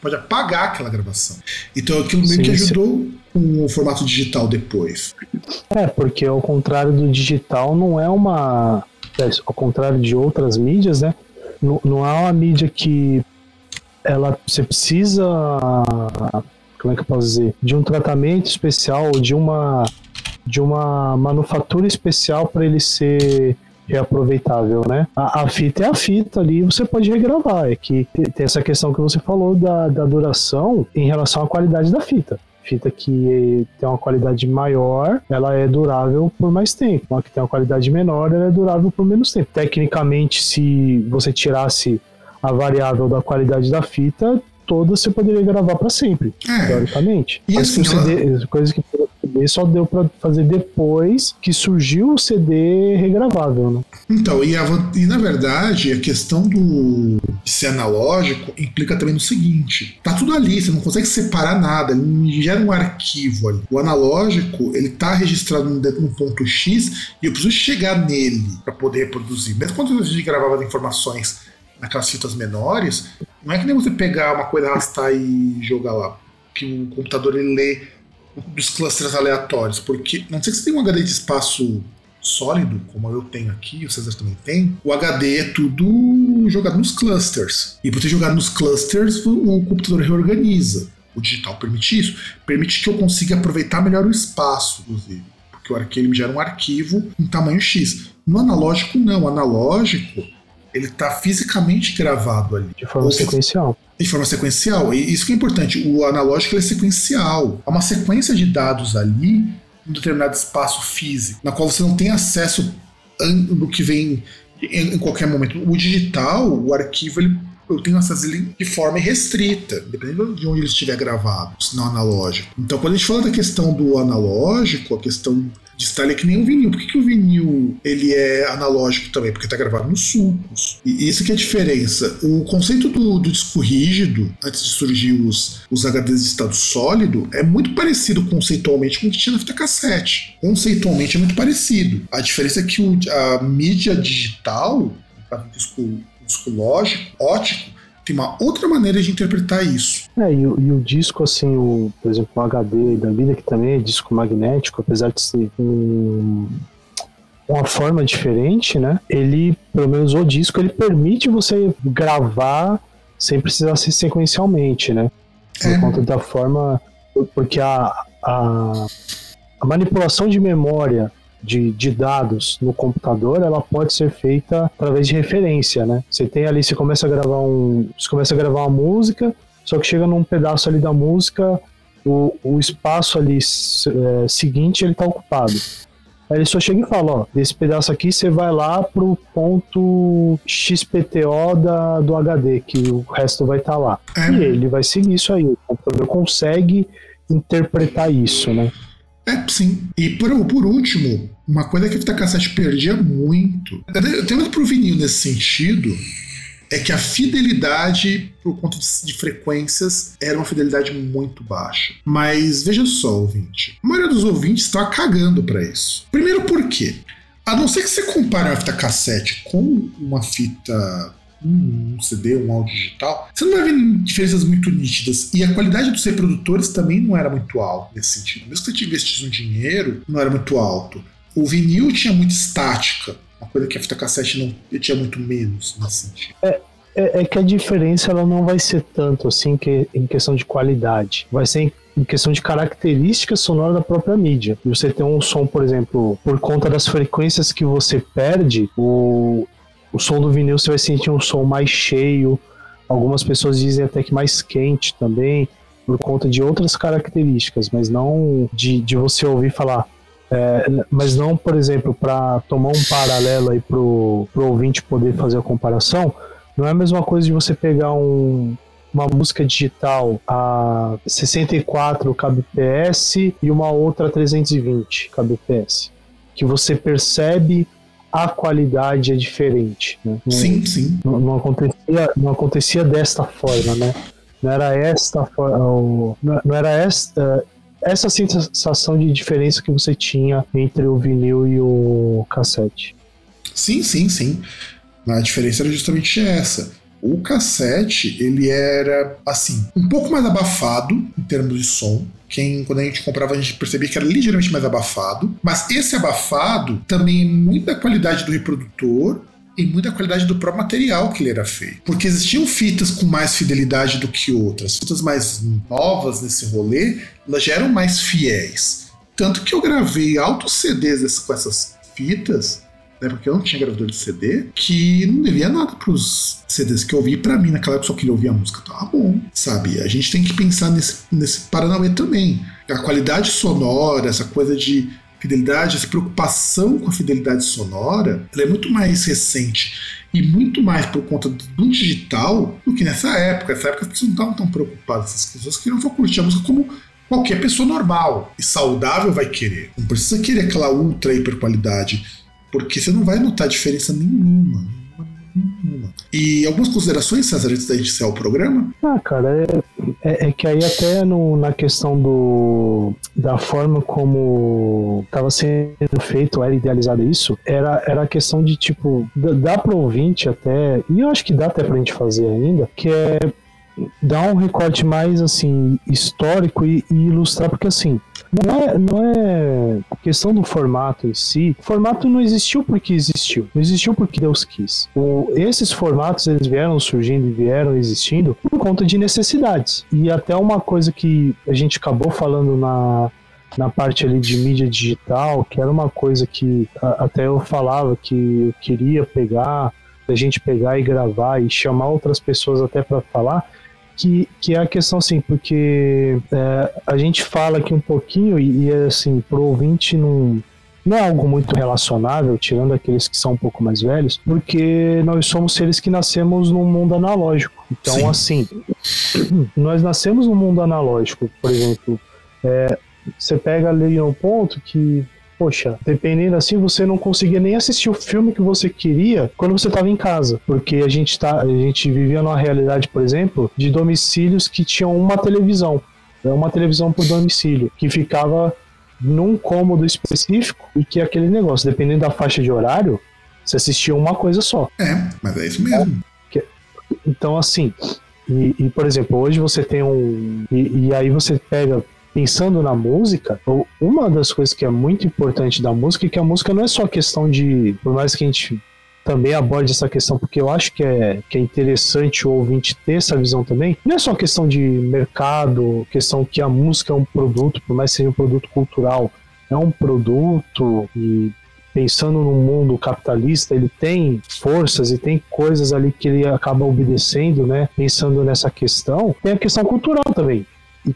S1: pode apagar aquela gravação. Então aquilo meio sim, que ajudou sim. Com o formato digital depois.
S2: É, porque ao contrário do digital, não é uma. É, ao contrário de outras mídias, né? Não, não é uma mídia que ela você precisa como é que eu posso dizer de um tratamento especial de uma de uma manufatura especial para ele ser reaproveitável, né? A, a, fita é a fita ali, você pode regravar. É que tem essa questão que você falou da, da duração em relação à qualidade da fita fita que tem uma qualidade maior, ela é durável por mais tempo. Uma que tem uma qualidade menor, ela é durável por menos tempo. Tecnicamente, se você tirasse a variável da qualidade da fita, toda você poderia gravar para sempre, é. teoricamente. E Mas assim, CD, ela... coisa que CD só deu para fazer depois que surgiu o CD regravável, né?
S1: Então, e, a, e na verdade, a questão do ser analógico implica também no seguinte: tá tudo ali, você não consegue separar nada, ele não gera um arquivo ali. O analógico, ele tá registrado num, ponto X e eu preciso chegar nele para poder reproduzir. Mesmo quando a gente gravava as informações naquelas fitas menores, não é que nem você pegar uma coisa, arrastar e jogar lá. Que o computador ele lê dos clusters aleatórios, porque não sei se você tem um HD de espaço sólido, como eu tenho aqui, o César também tem, o HD é tudo jogado nos clusters. E por ter jogado nos clusters, o computador reorganiza. O digital permite isso. Permite que eu consiga aproveitar melhor o espaço, inclusive. Porque o arquivo me gera um arquivo em tamanho X. No analógico, não. O analógico, ele está fisicamente gravado ali.
S2: De forma sequencial.
S1: De forma sequencial. E isso que é importante. O analógico é sequencial. Há uma sequência de dados ali em um determinado espaço físico, na qual você não tem acesso do que vem em, qualquer momento. O digital, o arquivo, ele eu tenho acesso de forma restrita, dependendo de onde ele estiver gravado, se não analógico. Então, quando a gente fala da questão do analógico, a questão estar ali que nem o vinil. Por que, que o vinil ele é analógico também? Porque está gravado nos sulcos. E isso que é a diferença. O conceito do, do, disco rígido, antes de surgir os, os HDs de estado sólido, é muito parecido conceitualmente com o que tinha na fita cassete. Conceitualmente é muito parecido. A diferença é que o, a mídia digital, o disco, disco lógico, ótico, tem uma outra maneira de interpretar isso.
S2: É, e, e, o disco, assim, o, por exemplo, o HD da vida, que também é disco magnético, apesar de ser um, uma forma diferente, né? Ele, pelo menos o disco, ele permite você gravar sem precisar ser sequencialmente, né? Por é. conta da forma. Porque a, a, a manipulação de memória de, de, dados no computador, ela pode ser feita através de referência, né? Você tem ali, você começa a gravar um, você começa a gravar uma música, só que chega num pedaço ali da música, o, o espaço ali é, seguinte ele está ocupado. Aí ele só chega e fala, ó, desse pedaço aqui você vai lá pro ponto XPTO da, do HD, que o resto vai estar tá lá. É. E ele vai seguir isso aí. O computador consegue interpretar isso, né?
S1: É, sim. E por, por último, uma coisa que a fita cassete perdia muito, até mesmo pro vinil nesse sentido, é que a fidelidade, por conta de, frequências, era uma fidelidade muito baixa. Mas veja só, ouvinte. A maioria dos ouvintes está cagando para isso. Primeiro por quê? A não ser que você compare uma fita cassete com uma fita um CD, um áudio digital, você não vai ver diferenças muito nítidas. E a qualidade dos reprodutores também não era muito alta nesse sentido. Mesmo que você tivesse um dinheiro, não era muito alto. O vinil tinha muita estática, uma coisa que a fita cassete não tinha muito menos nesse sentido.
S2: É, é, é, que a diferença ela não vai ser tanto assim que em questão de qualidade. Vai ser em, em questão de características sonoras da própria mídia. Você tem um som, por exemplo, por conta das frequências que você perde, o, o som do vinil você vai sentir um som mais cheio. Algumas pessoas dizem até que mais quente também, por conta de outras características, mas não de, de você ouvir falar. É, mas não, por exemplo, para tomar um paralelo aí pro, pro ouvinte poder fazer a comparação, não é a mesma coisa de você pegar um, uma música digital a 64 kbps e uma outra a 320 kbps, que você percebe a qualidade é diferente. Né?
S1: Sim, sim.
S2: Não, não, acontecia, não acontecia desta forma, né? Não era esta não, não era esta essa sensação de diferença que você tinha entre o vinil e o cassete.
S1: Sim, sim, sim. A diferença era justamente essa. O cassete, ele era, assim, um pouco mais abafado em termos de som. Quem, quando a gente comprava, a gente percebia que era ligeiramente mais abafado. Mas esse abafado também é muita qualidade do reprodutor e muita qualidade do próprio material que ele era feito. Porque existiam fitas com mais fidelidade do que outras. Fitas mais novas nesse rolê, elas já eram mais fiéis. Tanto que eu gravei altos CDs com essas fitas né, porque eu não tinha gravador de CD, que não devia nada pros CDs que eu ouvi. Para mim, naquela época, só queria ouvir a música, tava bom, sabe? A gente tem que pensar nesse, nesse Paranauê também. A qualidade sonora, essa coisa de fidelidade, essa preocupação com a fidelidade sonora, ela é muito mais recente e muito mais por conta do digital do que nessa época. Nessa época as pessoas não estavam tão preocupadas, as pessoas queriam só curtir a música como qualquer pessoa normal e saudável vai querer. Não precisa querer aquela ultra hiper qualidade porque você não vai notar diferença nenhuma. E algumas considerações, César, antes da gente iniciar o programa?
S2: Ah, cara, é, é, é que aí até no, na questão do, da forma como estava sendo feito, era idealizado isso, era, era a questão de, tipo, dá para ouvinte até, e eu acho que dá até pra gente fazer ainda, que é dar um recorte mais, assim, histórico e, e ilustrar, porque assim, não é, não é questão do formato em si. O formato não existiu porque existiu. Não existiu porque Deus quis. O, esses formatos eles vieram surgindo e vieram existindo por conta de necessidades. E até uma coisa que a gente acabou falando na, na parte ali de mídia digital, que era uma coisa que a, até eu falava que eu queria pegar, a gente pegar e gravar e chamar outras pessoas até para falar, que, que é a questão assim, porque é, a gente fala aqui um pouquinho e, e assim, pro ouvinte não, não é algo muito relacionável, tirando aqueles que são um pouco mais velhos, porque nós somos seres que nascemos num mundo analógico. Então, Sim. assim, nós nascemos num mundo analógico, por exemplo. É, você pega ali um ponto que poxa, dependendo assim, você não conseguia nem assistir o filme que você queria quando você estava em casa. Porque a gente, tá, a gente vivia numa realidade, por exemplo, de domicílios que tinham uma televisão. É uma televisão por domicílio, que ficava num cômodo específico e que aquele negócio, dependendo da faixa de horário, você assistia uma coisa só.
S1: É, mas é isso mesmo.
S2: Então, assim, e, e, por exemplo, hoje você tem um. E, e, aí você pega pensando na música, uma das coisas que é muito importante da música é que a música não é só questão de, por mais que a gente também aborde essa questão, porque eu acho que é, que é interessante o ouvinte ter essa visão também. Não é só questão de mercado, questão que a música é um produto, por mais que seja um produto cultural, é um produto e pensando no mundo capitalista, ele tem forças e tem coisas ali que ele acaba obedecendo, né? Pensando nessa questão, tem a questão cultural também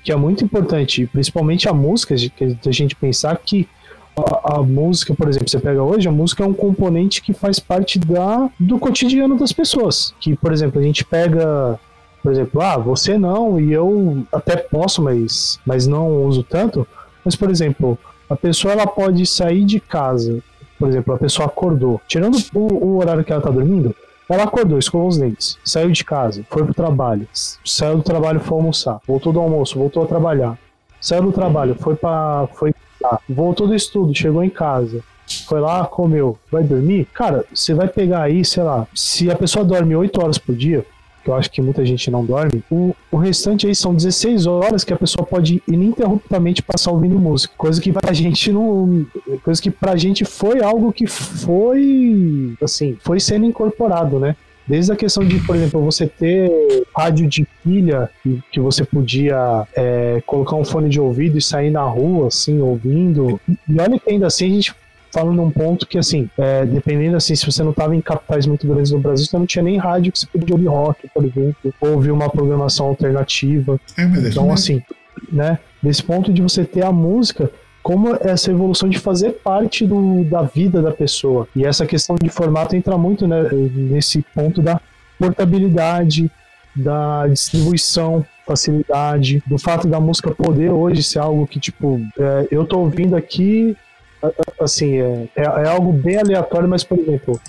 S2: que é muito importante, principalmente a música, de a gente pensar que a, a, música, por exemplo, você pega hoje, a música é um componente que faz parte da, do cotidiano das pessoas. Que, por exemplo, a gente pega, por exemplo, ah, você não, e eu até posso, mas, mas não uso tanto. Mas, por exemplo, a pessoa ela pode sair de casa, por exemplo, a pessoa acordou, tirando o, o horário que ela está dormindo, ela acordou, escovou os dentes, saiu de casa, foi pro trabalho, saiu do trabalho, foi almoçar, voltou do almoço, voltou a trabalhar, saiu do trabalho, foi para, foi voltou do estudo, chegou em casa, foi lá, comeu, vai dormir. Cara, você vai pegar aí, sei lá, se a pessoa dorme 8 horas por dia, que eu acho que muita gente não dorme, o, o restante aí são 16 horas que a pessoa pode ininterruptamente passar ouvindo música. Coisa que pra gente não. Coisa que pra gente foi algo que foi. Assim, foi sendo incorporado, né? Desde a questão de, por exemplo, você ter rádio de pilha, que você podia é, colocar um fone de ouvido e sair na rua, assim, ouvindo. E olha que ainda assim a gente falo num ponto que, assim, é, dependendo, assim, se você não estava em capitais muito grandes no Brasil, você não tinha nem rádio que você podia ouvir rock, por exemplo, ou ouvir uma programação alternativa. É, então, assim, né, desse ponto de você ter a música como essa evolução de fazer parte do, da vida da pessoa. E essa questão de formato entra muito né, nesse ponto da portabilidade, da distribuição, facilidade, do fato da música poder hoje ser algo que, tipo, é, eu tô ouvindo aqui assim, é, é, é, algo bem aleatório, mas, por exemplo,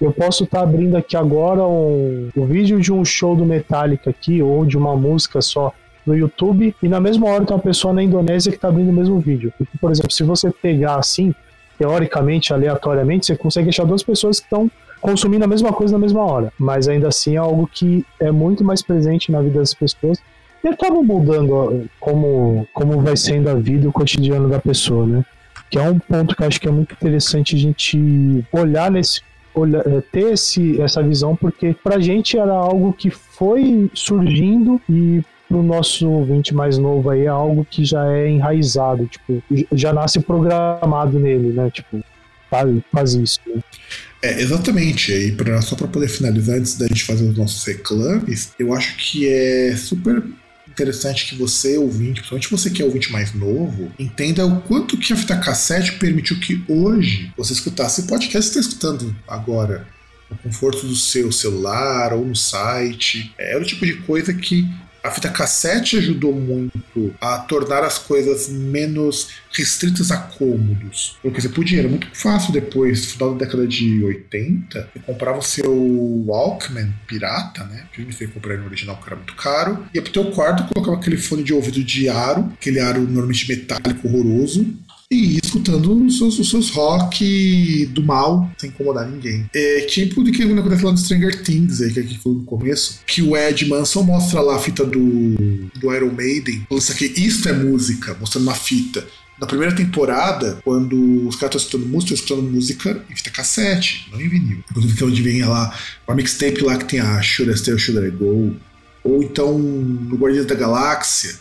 S2: eu posso estar tá abrindo aqui agora um, um vídeo de um show do Metallica aqui, ou de uma música só no YouTube, e na mesma hora tem uma pessoa na Indonésia que está abrindo o mesmo vídeo. Porque, por exemplo, se você pegar assim, teoricamente, aleatoriamente, você consegue achar duas pessoas que estão consumindo a mesma coisa na mesma hora. Mas ainda assim é algo que é muito mais presente na vida das pessoas e acaba mudando como, como vai sendo a vida e o cotidiano da pessoa, né? Que é um ponto que eu acho que é muito interessante a gente olhar nesse olhar, é, ter esse, essa visão, porque pra gente era algo que foi surgindo e pro nosso ouvinte mais novo aí é algo que já é enraizado, tipo, já nasce programado nele, né? Tipo, faz, faz isso, né?
S1: É, exatamente. E pra, só para poder finalizar, antes da gente fazer os nossos reclames, eu acho que é super interessante que você, ouvinte, principalmente você que é ouvinte mais novo, entenda o quanto que a fita cassete permitiu que hoje você escutasse podcast que está escutando agora no conforto do seu celular ou no site. É o tipo de coisa que a fita cassete ajudou muito a tornar as coisas menos restritas a cômodos. Porque você podia, era muito fácil depois, no final da década de 80, você comprava o seu Walkman pirata, né? Que você comprar no original porque era muito caro. Ia pro teu quarto, colocava aquele fone de ouvido de aro, aquele aro normalmente metálico horroroso, e escutando os seus, os seus rock do mal, sem incomodar ninguém. É tipo do que acontece lá no Stranger Things, aí, que aqui foi no começo, que o Ed Manson mostra lá a fita do, do Iron Maiden, falando aqui, isto é música, mostrando uma fita. Na primeira temporada, quando os caras estão escutando música, estão escutando música em fita cassete, não em vinil. Inclusive, que é onde vem lá uma mixtape lá que tem a Should I Stay or Should I Go? Ou então, no Guardiões da Galáxia,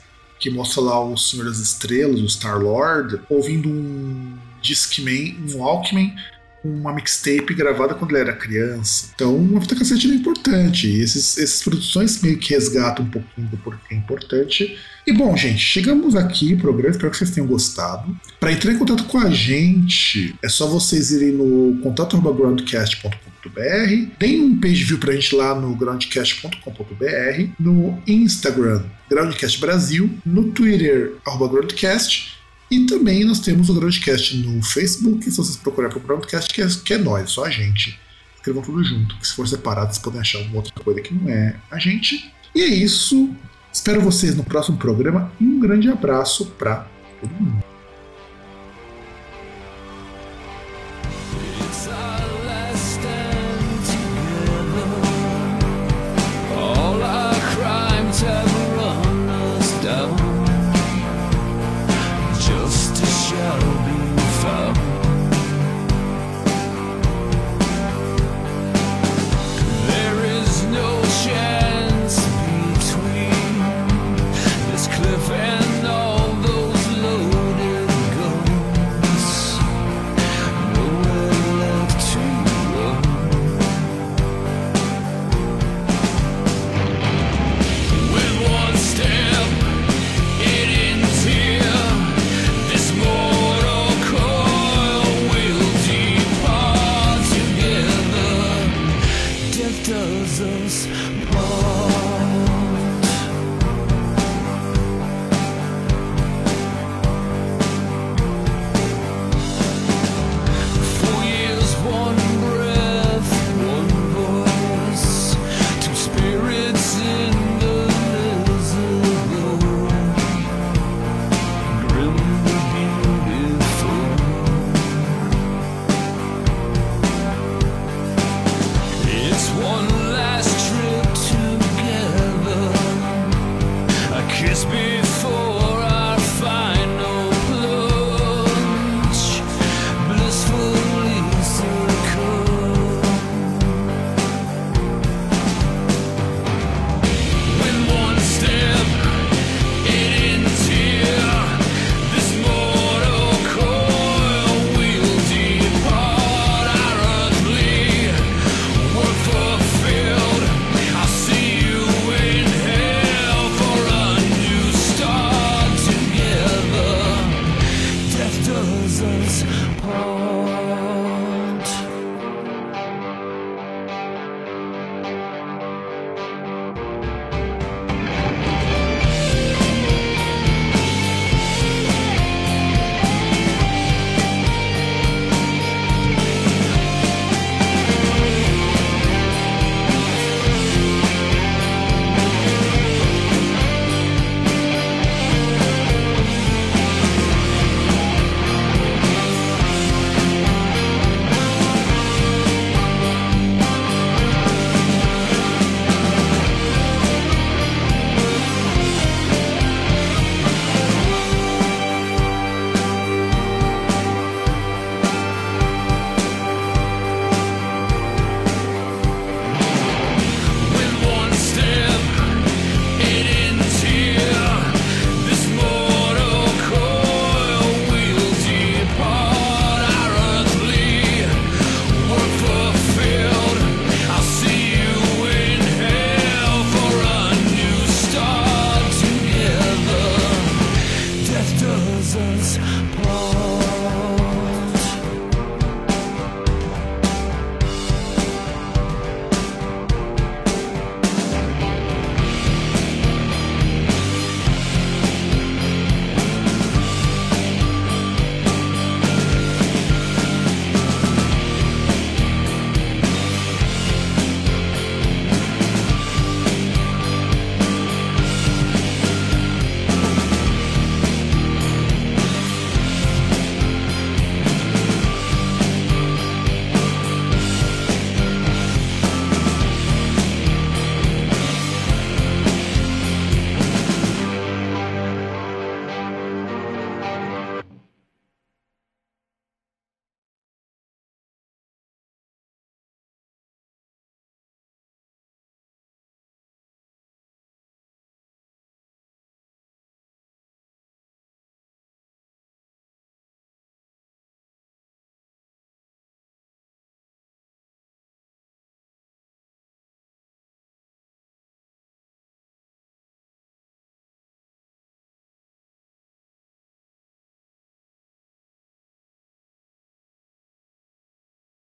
S1: que mostra lá o Senhor das Estrelas, o Star-Lord, ouvindo um Discman, um Walkman uma mixtape gravada quando ele era criança. Então, uma fita cassete é importante. E esses, essas produções meio que resgatam um pouquinho do porquê é importante. E bom, gente, chegamos aqui pro programa, espero que vocês tenham gostado. Para entrar em contato com a gente, é só vocês irem no contato.groundcast.com.br, tem um page view pra gente lá no groundcast.com.br, no Instagram, Groundcast Brasil, no Twitter, arroba Groundcast, e também nós temos o Groundcast no Facebook, se vocês procurarem por Groundcast, que é, que é nós, só a gente. Escrevam tudo junto, que se for separado, vocês podem achar alguma outra coisa que não é a gente. E é isso. Espero vocês no próximo programa e um grande abraço para todo mundo.